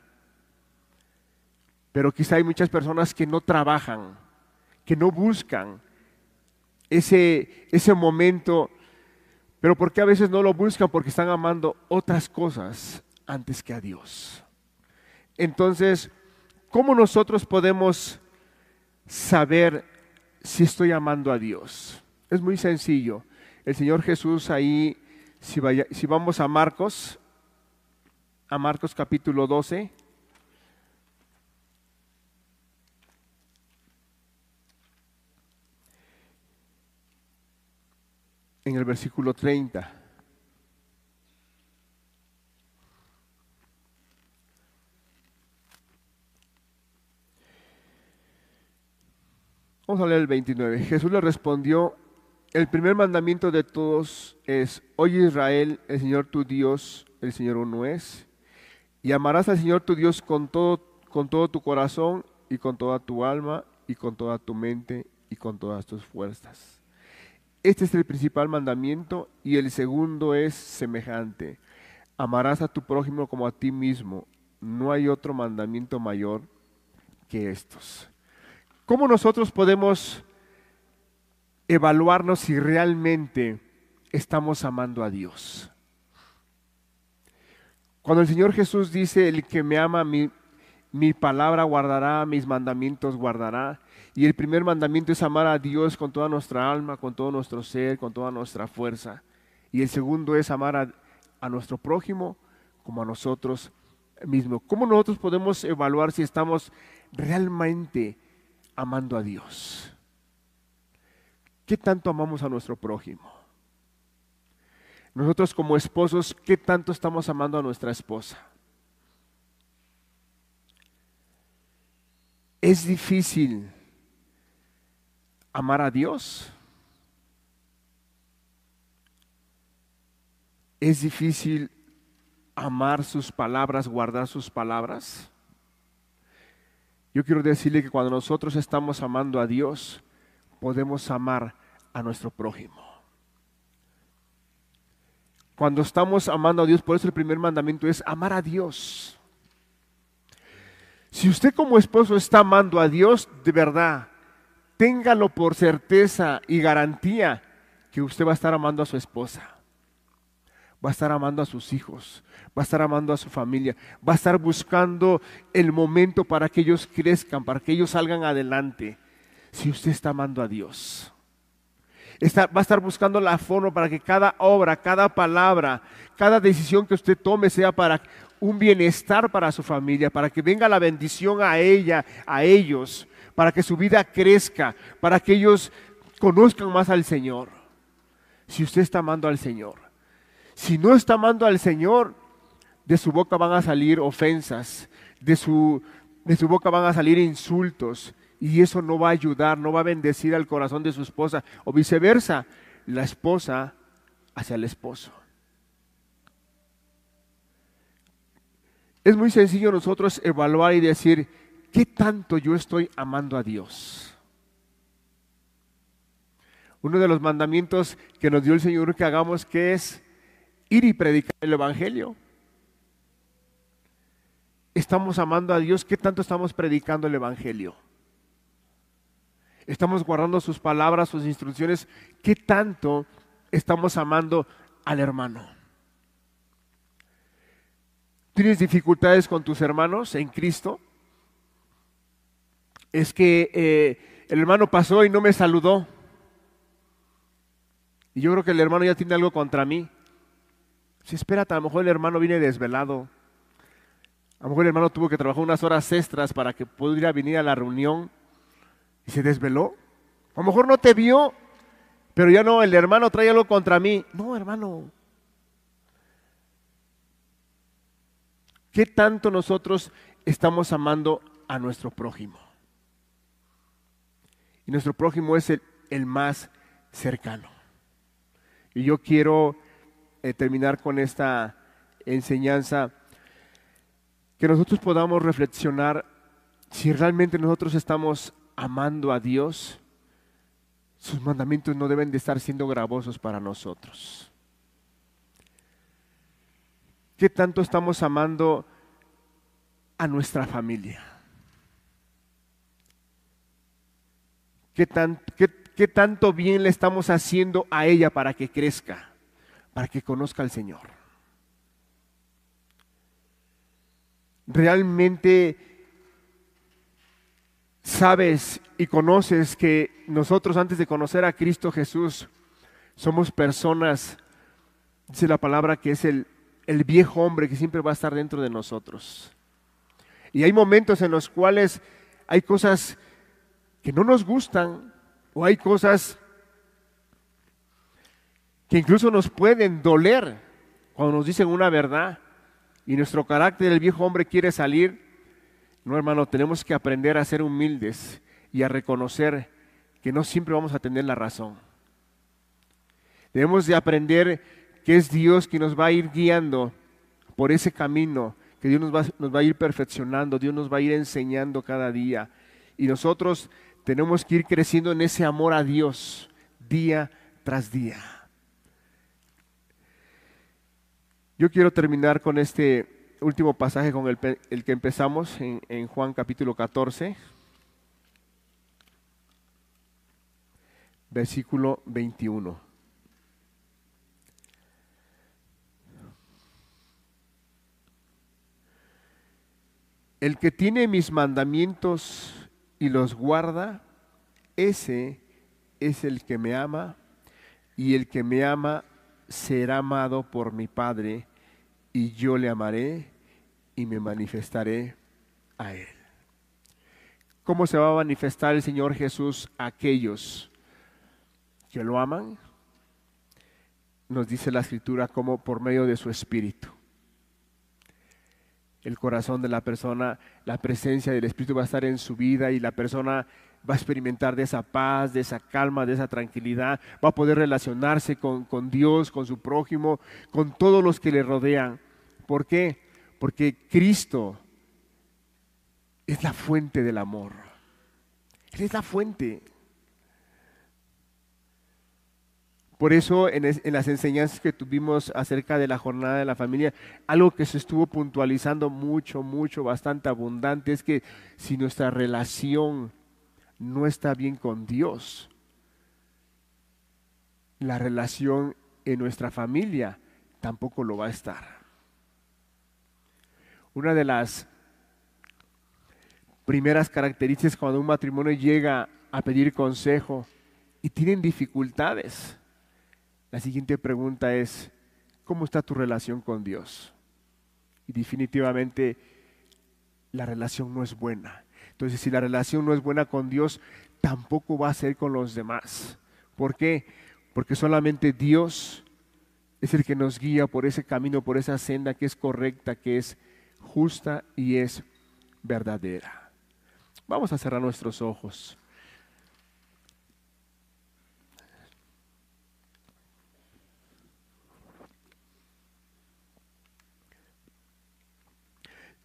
Pero quizá hay muchas personas que no trabajan, que no buscan ese, ese momento. Pero ¿por qué a veces no lo buscan? Porque están amando otras cosas antes que a Dios. Entonces, ¿cómo nosotros podemos saber si estoy amando a Dios? Es muy sencillo. El Señor Jesús ahí, si, si vamos a Marcos, a Marcos capítulo 12, en el versículo 30. Vamos a leer el 29. Jesús le respondió, el primer mandamiento de todos es, oye Israel, el Señor tu Dios, el Señor uno es, y amarás al Señor tu Dios con todo, con todo tu corazón y con toda tu alma y con toda tu mente y con todas tus fuerzas. Este es el principal mandamiento y el segundo es semejante. Amarás a tu prójimo como a ti mismo. No hay otro mandamiento mayor que estos. ¿Cómo nosotros podemos evaluarnos si realmente estamos amando a Dios? Cuando el Señor Jesús dice, el que me ama, mi, mi palabra guardará, mis mandamientos guardará, y el primer mandamiento es amar a Dios con toda nuestra alma, con todo nuestro ser, con toda nuestra fuerza. Y el segundo es amar a, nuestro prójimo como a nosotros mismos. ¿Cómo nosotros podemos evaluar si estamos realmente amando a Dios? ¿Qué tanto amamos a nuestro prójimo? Nosotros como esposos, ¿qué tanto estamos amando a nuestra esposa? Es difícil amar a Dios? ¿Es difícil amar sus palabras, guardar sus palabras? Yo quiero decirle que cuando nosotros estamos amando a Dios, podemos amar a nuestro prójimo. Cuando estamos amando a Dios, por eso el primer mandamiento es amar a Dios. Si usted como esposo está amando a Dios de verdad, téngalo por certeza y garantía que usted va a estar amando a su esposa, va a estar amando a sus hijos, va a estar amando a su familia, va a estar buscando el momento para que ellos crezcan, para que ellos salgan adelante, si usted está amando a Dios. va a estar buscando la forma para que cada obra, cada palabra, cada decisión que usted tome sea para un bienestar para su familia, para que venga la bendición a ella, a ellos, para que su vida crezca, para que ellos conozcan más al Señor. Si usted está amando al Señor. Si no está amando al Señor, de su boca van a salir ofensas, de su, de su boca van a salir insultos, y eso no va a ayudar, no va a bendecir al corazón de su esposa, o viceversa, la esposa hacia el esposo. Es muy sencillo nosotros evaluar y decir, ¿qué tanto yo estoy amando a Dios? Uno de los mandamientos que nos dio el Señor que hagamos que es ir y predicar el Evangelio. estamos amando a Dios? ¿Qué tanto estamos predicando el Evangelio? ¿Estamos guardando sus palabras, sus instrucciones? ¿Qué tanto estamos amando al hermano? ¿Tienes dificultades con tus hermanos en Cristo? Es que eh, el hermano pasó y no me saludó. Y yo creo que el hermano ya tiene algo contra mí. Si espérate, a lo mejor el hermano viene desvelado. A lo mejor el hermano tuvo que trabajar unas horas extras para que pudiera venir a la reunión y se desveló. A lo mejor no te vio, pero ya no, el hermano trae algo contra mí. No, hermano. ¿Qué tanto nosotros estamos amando a nuestro prójimo? Y nuestro prójimo es el más cercano. Y yo quiero eh, terminar con esta enseñanza, que nosotros podamos reflexionar si realmente nosotros estamos amando a Dios, sus mandamientos no deben de estar siendo gravosos para nosotros. ¿Qué tanto estamos amando a nuestra familia? ¿Qué, ¿Qué, tanto bien le estamos haciendo a ella para que crezca, para que conozca al Señor? ¿Realmente sabes y conoces que nosotros antes de conocer a Cristo Jesús somos personas, dice la palabra, que es el, el viejo hombre que siempre va a estar dentro de nosotros. Y hay momentos en los cuales hay cosas que no nos gustan o hay cosas que incluso nos pueden doler cuando nos dicen una verdad y nuestro carácter, el viejo hombre quiere salir no, hermano, tenemos que aprender a ser humildes y a reconocer que no siempre vamos a tener la razón. Debemos de aprender que es Dios quien nos va a ir guiando por ese camino, que Dios nos va, nos va a ir perfeccionando, Dios nos va a ir enseñando cada día. Y nosotros tenemos que ir creciendo en ese amor a Dios día tras día. Yo quiero terminar con este último pasaje con el, que empezamos en, en Juan capítulo 14, versículo 21. El que tiene mis mandamientos y los guarda, ese es el que me ama, y el que me ama será amado por mi Padre y yo le amaré y me manifestaré a él. ¿Cómo se va a manifestar el Señor Jesús a aquellos que lo aman? Nos dice la escritura como por medio de su espíritu. El corazón de la persona, la presencia del espíritu va a estar en su vida y la persona va a experimentar de esa paz, de esa calma, de esa tranquilidad, va a poder relacionarse con, con Dios, con su prójimo, con todos los que le rodean. ¿Por qué? Porque Cristo es la fuente del amor. Él es la fuente. Por eso en, las enseñanzas que tuvimos acerca de la jornada de la familia, algo que se estuvo puntualizando mucho, mucho, bastante abundante, es que si nuestra relación no está bien con Dios, la relación en nuestra familia tampoco lo va a estar. Una de las primeras características cuando un matrimonio llega a pedir consejo y tienen dificultades, la siguiente pregunta es, ¿cómo está tu relación con Dios? Y definitivamente la relación no es buena. Entonces, si la relación no es buena con Dios, tampoco va a ser con los demás. ¿Por qué? Porque solamente Dios es el que nos guía por ese camino, por esa senda que es correcta, que es justa y es verdadera. Vamos a cerrar nuestros ojos.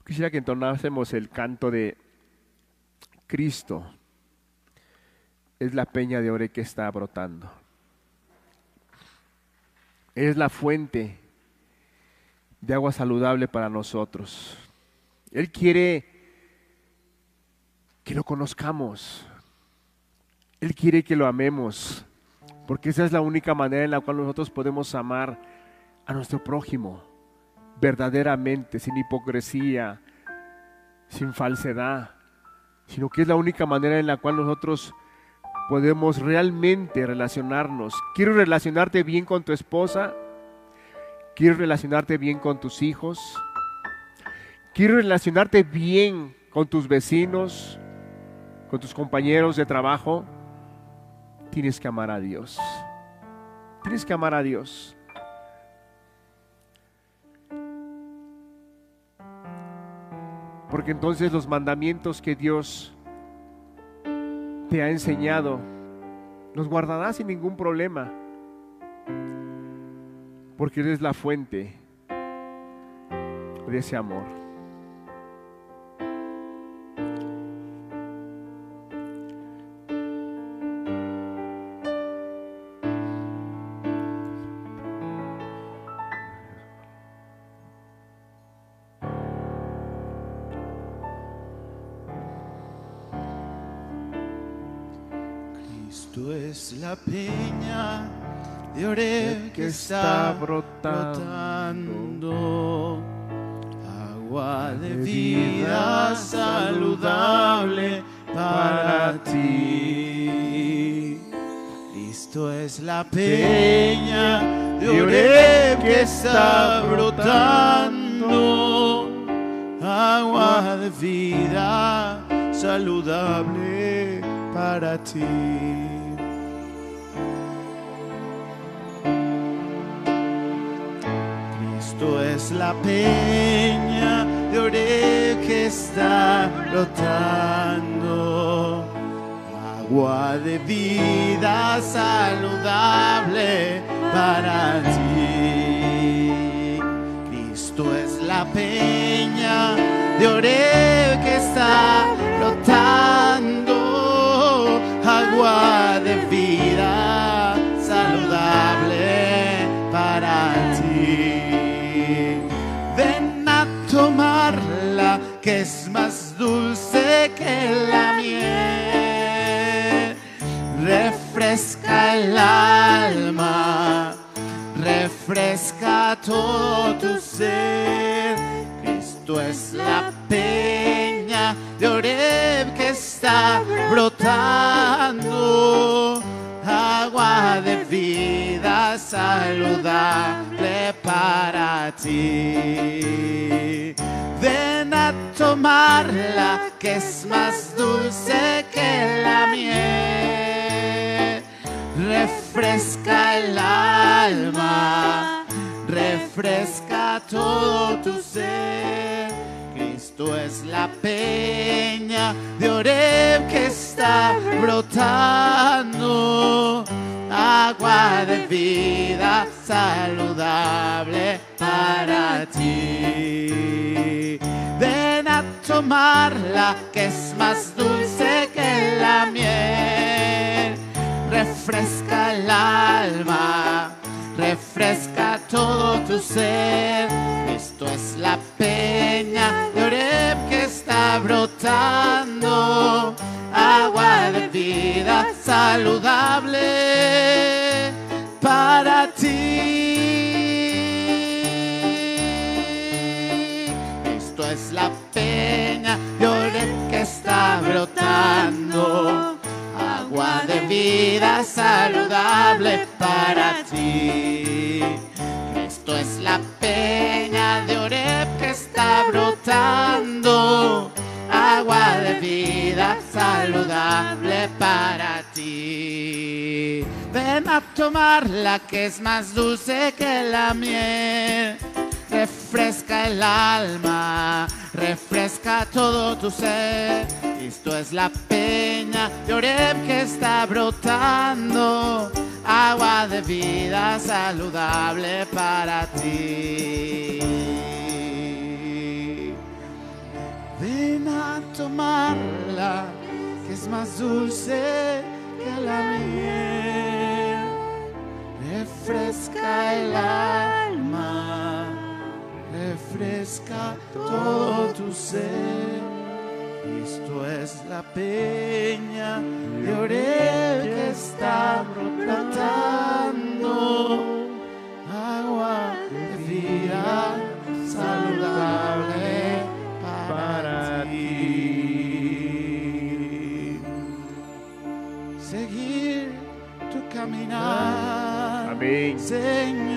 Quisiera que entonásemos el canto de Cristo. Es la peña de ore que está brotando. Es la fuente de agua saludable para nosotros. Él quiere que lo conozcamos. Él quiere que lo amemos, porque esa es la única manera en la cual nosotros podemos amar a nuestro prójimo verdaderamente, sin hipocresía, sin falsedad, sino que es la única manera en la cual nosotros podemos realmente relacionarnos. ¿Quieres relacionarte bien con tu esposa? ¿Quieres relacionarte bien con tus hijos? ¿Quieres relacionarte bien con tus vecinos, con tus compañeros de trabajo? Tienes que amar a Dios. Tienes que amar a Dios. Porque entonces los mandamientos que Dios te ha enseñado, los guardarás sin ningún problema. Porque eres la fuente de ese amor. La peña de Oreb que está brotando. Agua de vida saludable para ti. Cristo es la peña de Oreb que está brotando. Agua de vida saludable para ti. Es la peña de ore que está brotando. Agua de vida saludable para ti. Cristo es la peña de ore que está brotando. Agua que es más dulce que la miel. Refresca el alma, refresca todo tu ser. Cristo es la peña de Oreb que está brotando agua de vida saludable para ti. Ven a tomarla que es más dulce que la miel. Refresca el alma, refresca todo tu ser esto es la peña de Oreb que está brotando. Agua de vida saludable para ti. Ven a tomarla que es más dulce que la miel. Refresca el alma refresca todo tu ser. Esto es la peña de Oreb que está brotando, saludable para ti. Esto es la peña de Oreb que está brotando agua de vida saludable para ti. Esto es la peña de Oreb que está brotando, agua de vida saludable para ti. Ven a tomarla que es más dulce que la miel refresca el alma, refresca todo tu ser. Esto es la peña de Oreb que está brotando, agua de vida saludable para ti. Ven a tomarla, que es más dulce que la miel. Refresca el alma refresca todo tu ser. Cristo es la peña de Oreb que está brotando agua de vida saludable para ti. Seguir tu caminar. Amén. Señor,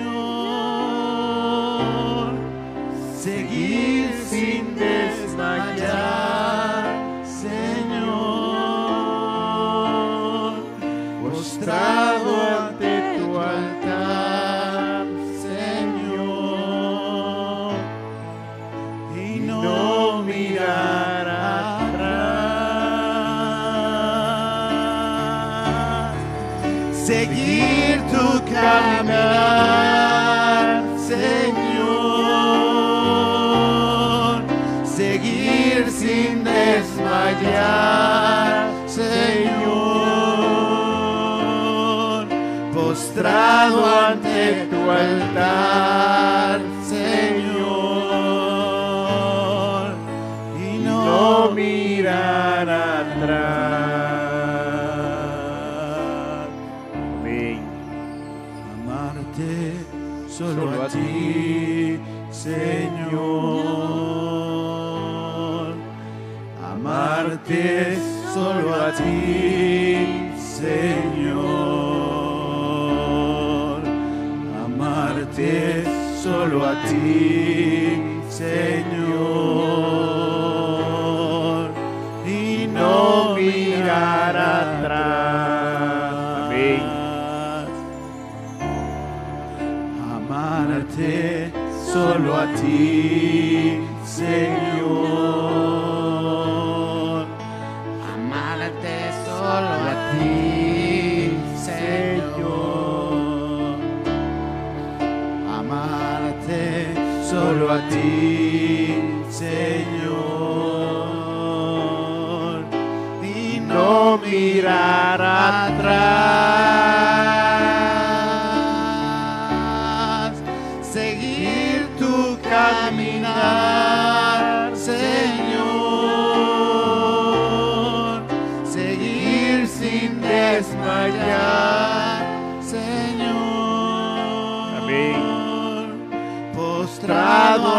seguir tu caminar, Señor, seguir sin desmayar, Señor, postrado ante tu altar, ti, Señor. Amarte solo a ti, Señor. Y no mirar atrás. Amén. amarte solo a ti, Señor.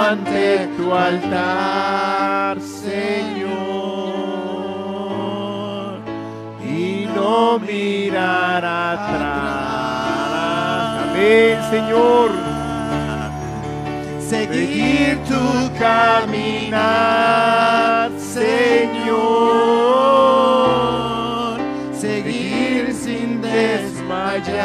Ante tu altar, Señor, y no mirar atrás. Amén, Señor. Seguir tu caminar, Señor. Seguir sin desmayar,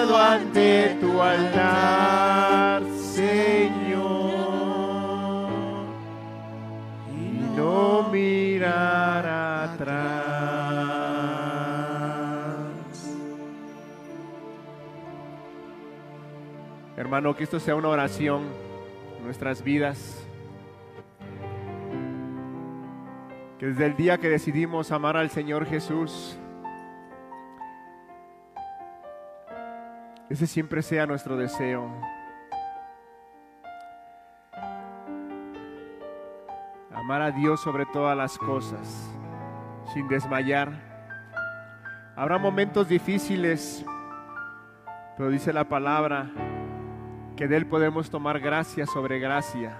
Ante tu altar, Señor. Y no mirar atrás. Hermano, que esto sea una oración en nuestras vidas. Que desde el día que decidimos amar al Señor Jesús, ese siempre sea nuestro deseo. Amar a Dios sobre todas las cosas, sin desmayar. Habrá momentos difíciles, pero dice la palabra que de Él podemos tomar gracia sobre gracia.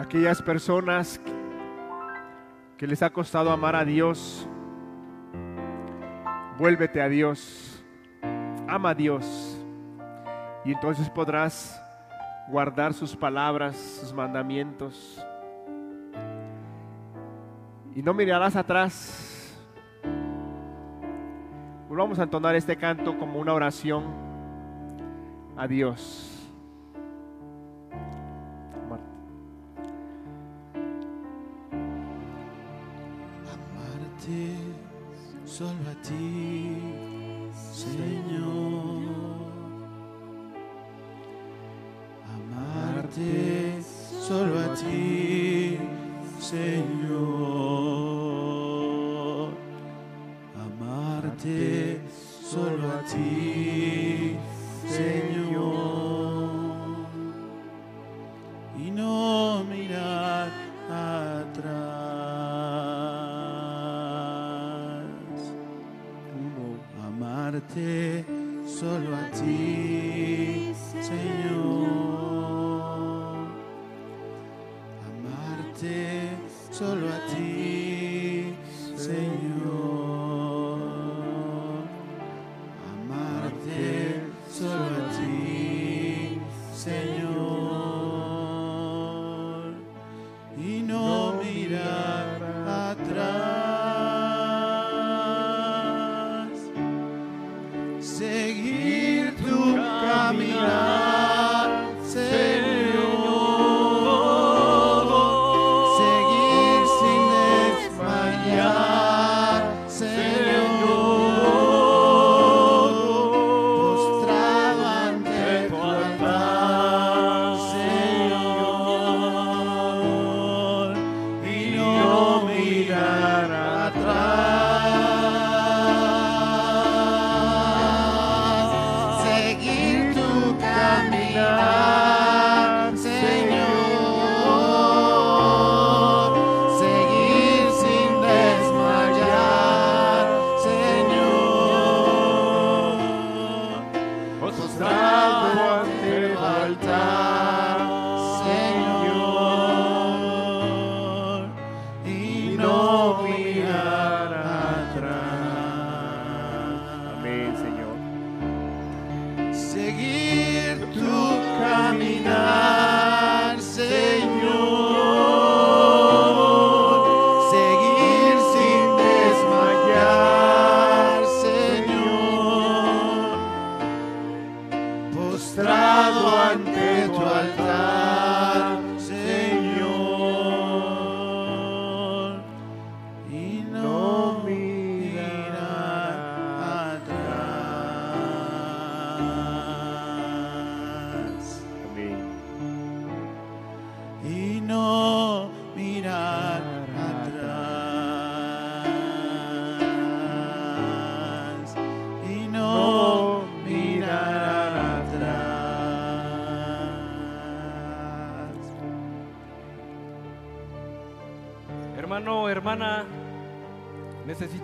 Aquellas personas que les ha costado amar a Dios, vuélvete a Dios, ama a Dios, y entonces podrás guardar sus palabras, sus mandamientos, y no mirarás atrás. Volvamos a entonar este canto como una oración a Dios. Amarte solo a ti, Señor. Amarte solo a ti, Señor. amarte solo a ti, Amarte solo a ti, Señor.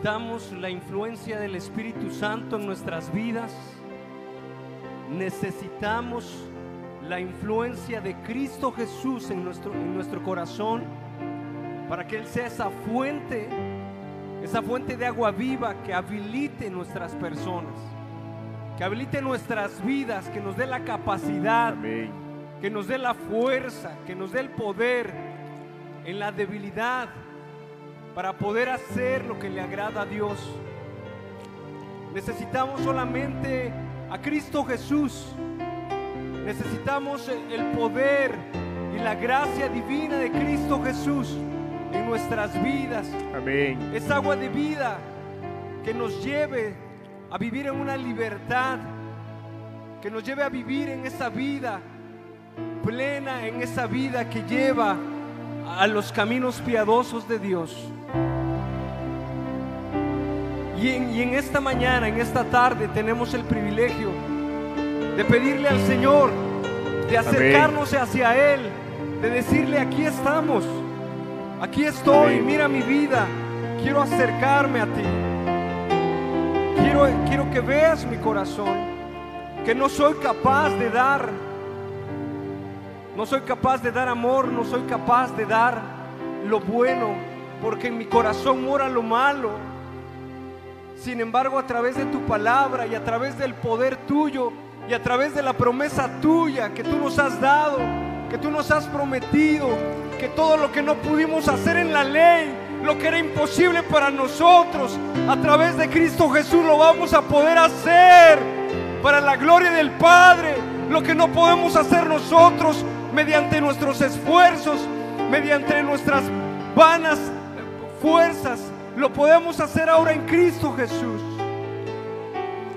Necesitamos la influencia del Espíritu Santo en nuestras vidas. Necesitamos la influencia de Cristo Jesús en nuestro, en nuestro corazón para que Él sea esa fuente, esa fuente de agua viva que habilite nuestras personas, que habilite nuestras vidas, que nos dé la capacidad Amén. que nos dé la fuerza, que nos dé el poder en la debilidad para poder hacer lo que le agrada a Dios. Necesitamos solamente a Cristo Jesús. Necesitamos el poder y la gracia divina de Cristo Jesús en nuestras vidas. Amén. Es agua de vida que nos lleve a vivir en una libertad, que nos lleve a vivir en esa vida plena, en esa vida que lleva a los caminos piadosos de Dios. Y en, y en esta mañana, en esta tarde, tenemos el privilegio de pedirle al Señor, de acercarnos hacia Él, de decirle, aquí estamos, aquí estoy, Amén. mira mi vida, quiero acercarme a ti. Quiero, quiero que veas mi corazón, que no soy capaz de dar, no soy capaz de dar amor, no soy capaz de dar lo bueno, porque en mi corazón mora lo malo. Sin embargo, a través de tu palabra y a través del poder tuyo y a través de la promesa tuya que tú nos has dado, que tú nos has prometido, que todo lo que no pudimos hacer en la ley, lo que era imposible para nosotros, a través de Cristo Jesús lo vamos a poder hacer para la gloria del Padre, lo que no podemos hacer nosotros mediante nuestros esfuerzos, mediante nuestras vanas fuerzas, lo podemos hacer ahora en Cristo Jesús.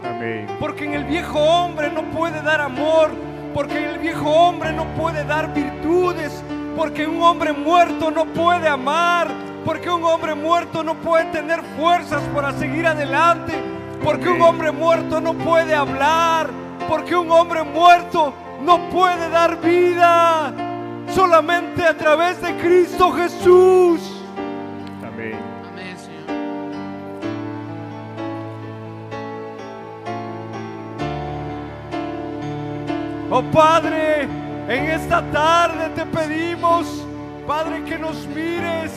Amén. Porque en el viejo hombre no puede dar amor, porque en el viejo hombre no puede dar virtudes, porque un hombre muerto no puede amar, porque un hombre muerto no puede tener fuerzas para seguir adelante, Porque un hombre muerto no puede hablar. Porque un hombre muerto no puede dar vida. Solamente a través de Cristo Jesús. Oh Padre, en esta tarde te pedimos, Padre, que nos mires.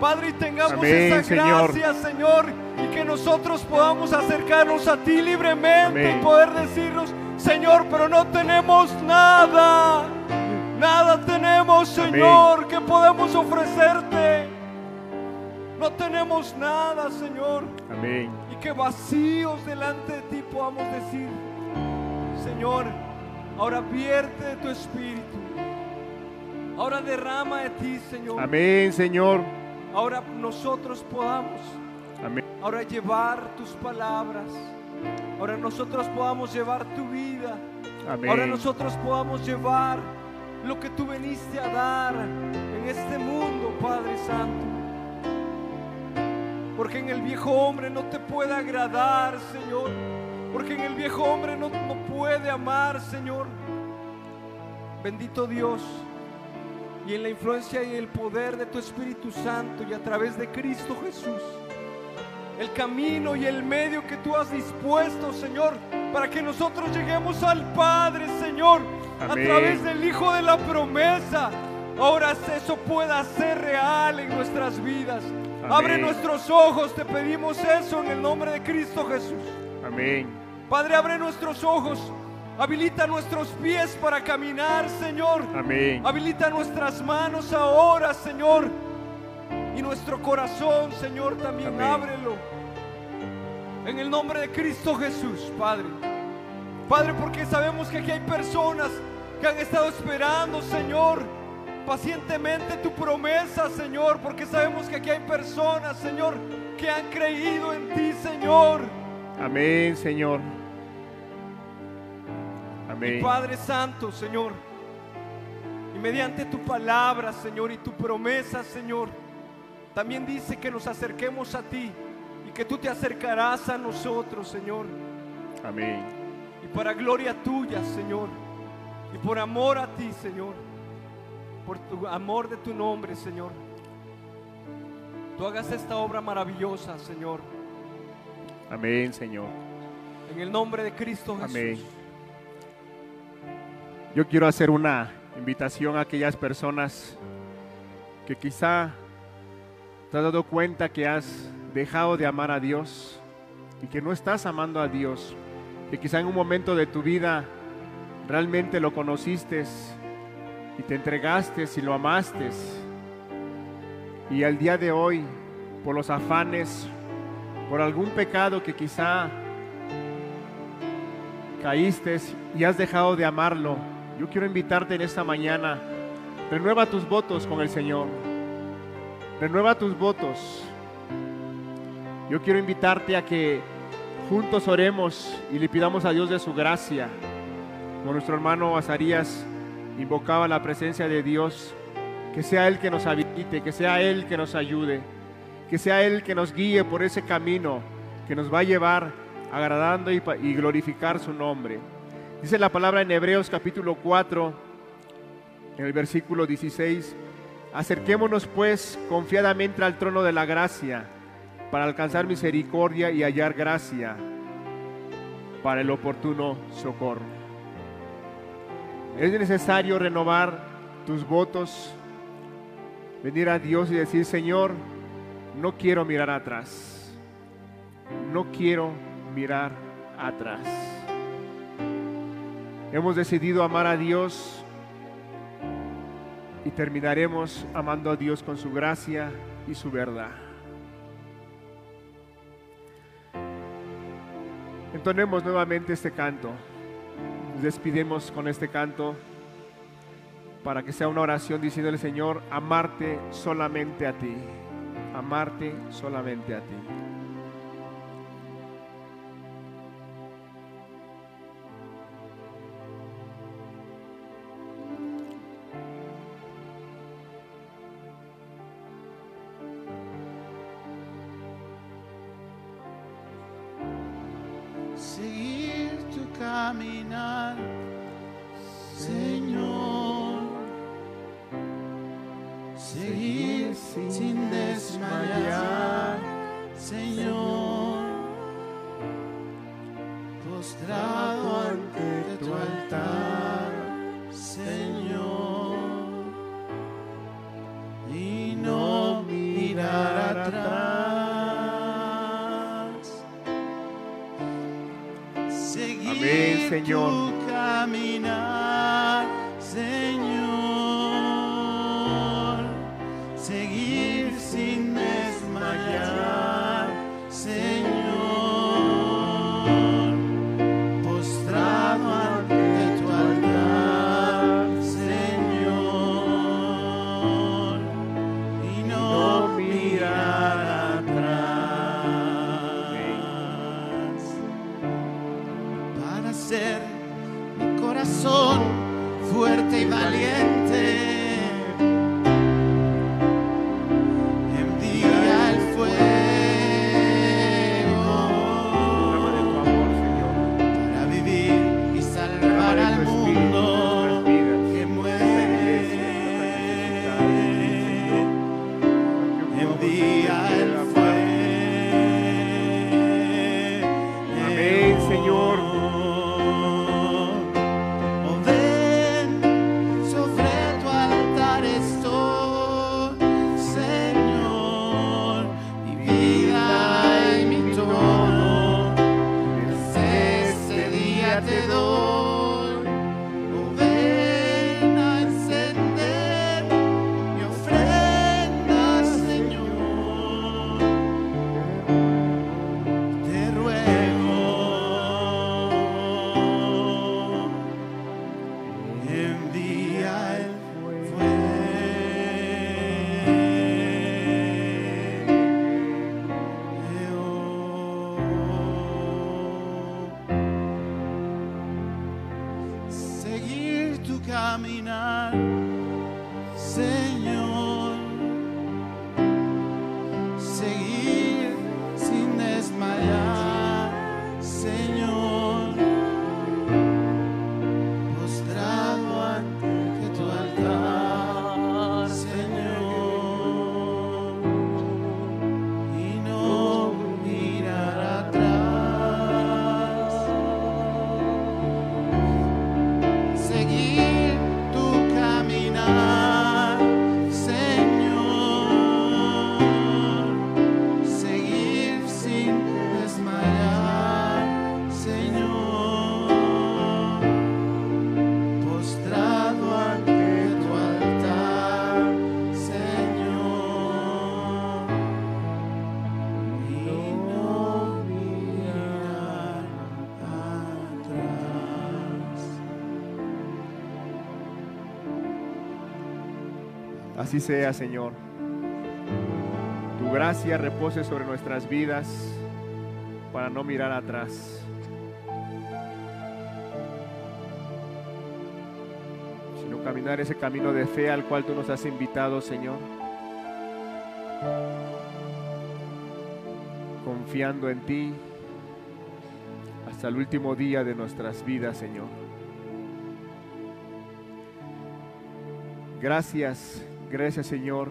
Padre, y tengamos Amén, esa gracia, Señor, y que nosotros podamos acercarnos a ti libremente Amén. y poder decirnos, Señor, pero no tenemos nada. Nada tenemos, Amén. Señor, que podemos ofrecerte. No tenemos nada, Señor. Amén. Y que vacíos delante de ti podamos decir, Señor, ahora vierte de tu espíritu. Ahora derrama de ti, Señor. Amén, Señor. Ahora nosotros podamos Amén. ahora llevar tus palabras. Ahora nosotros podamos llevar tu vida. Amén. Ahora nosotros podamos llevar lo que tú veniste a dar en este mundo, Padre Santo. Porque en el viejo hombre no te puede agradar, Señor. Porque en el viejo hombre no, no puede amar, Señor. Bendito Dios. Y en la influencia y el poder de tu Espíritu Santo y a través de Cristo Jesús. El camino y el medio que tú has dispuesto, Señor, para que nosotros lleguemos al Padre, Señor, a través del Hijo de la promesa. Ahora eso pueda ser real en nuestras vidas. Amén. Abre nuestros ojos, te pedimos eso en el nombre de Cristo Jesús. Amén. Padre, abre nuestros ojos. Habilita nuestros pies para caminar, Señor. Amén. Habilita nuestras manos ahora, Señor. Y nuestro corazón, Señor, también Amén. ábrelo. En el nombre de Cristo Jesús, Padre. Padre, porque sabemos que aquí hay personas que han estado esperando, Señor, pacientemente tu promesa, Señor. Porque sabemos que aquí hay personas, Señor, que han creído en ti, Señor. Amén, Señor. Amén. Padre Santo, Señor. Y mediante tu palabra, Señor, y tu promesa, Señor, también dice que nos acerquemos a ti y que tú te acercarás a nosotros, Señor. Amén. Y para gloria tuya, Señor. Y por amor a ti, Señor. Por tu amor de tu nombre, Señor. Tú hagas esta obra maravillosa, Señor. Amén, Señor. En el nombre de Cristo Jesús. Amén. Yo quiero hacer una invitación a aquellas personas que quizá te has dado cuenta que has dejado de amar a Dios y que no estás amando a Dios, que quizá en un momento de tu vida realmente lo conociste y te entregaste y lo amaste. Y al día de hoy por los afanes, por algún pecado que quizá caíste y has dejado de amarlo, yo quiero invitarte en esta mañana, renueva tus votos con el Señor, renueva tus votos. Yo quiero invitarte a que juntos oremos y le pidamos a Dios de su gracia. Como nuestro hermano Azarías invocaba la presencia de Dios, que sea Él que nos habilite, que sea Él que nos ayude, que sea Él que nos guíe por ese camino que nos va a llevar agradando y, glorificar su nombre. Dice la palabra en Hebreos capítulo 4, en el versículo 16, acerquémonos pues confiadamente al trono de la gracia para alcanzar misericordia y hallar gracia para el oportuno socorro. Es necesario renovar tus votos, venir a Dios y decir, Señor, no quiero mirar atrás, no quiero mirar atrás. Hemos decidido amar a Dios y terminaremos amando a Dios con su gracia y su verdad. Entonemos nuevamente este canto. Nos despidemos con este canto para que sea una oración diciéndole Señor, amarte solamente a ti. Amarte solamente a ti. Así sea, Señor. Tu gracia repose sobre nuestras vidas para no mirar atrás. Sino caminar ese camino de fe al cual tú nos has invitado, Señor. Confiando en ti hasta el último día de nuestras vidas, Señor. Gracias Gracias Señor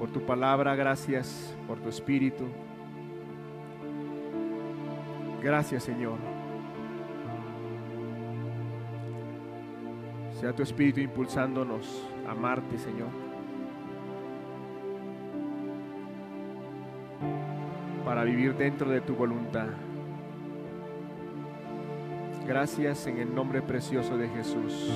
por tu palabra, gracias por tu espíritu. Gracias Señor. Sea tu espíritu impulsándonos a amarte Señor. Para vivir dentro de tu voluntad. Gracias en el nombre precioso de Jesús.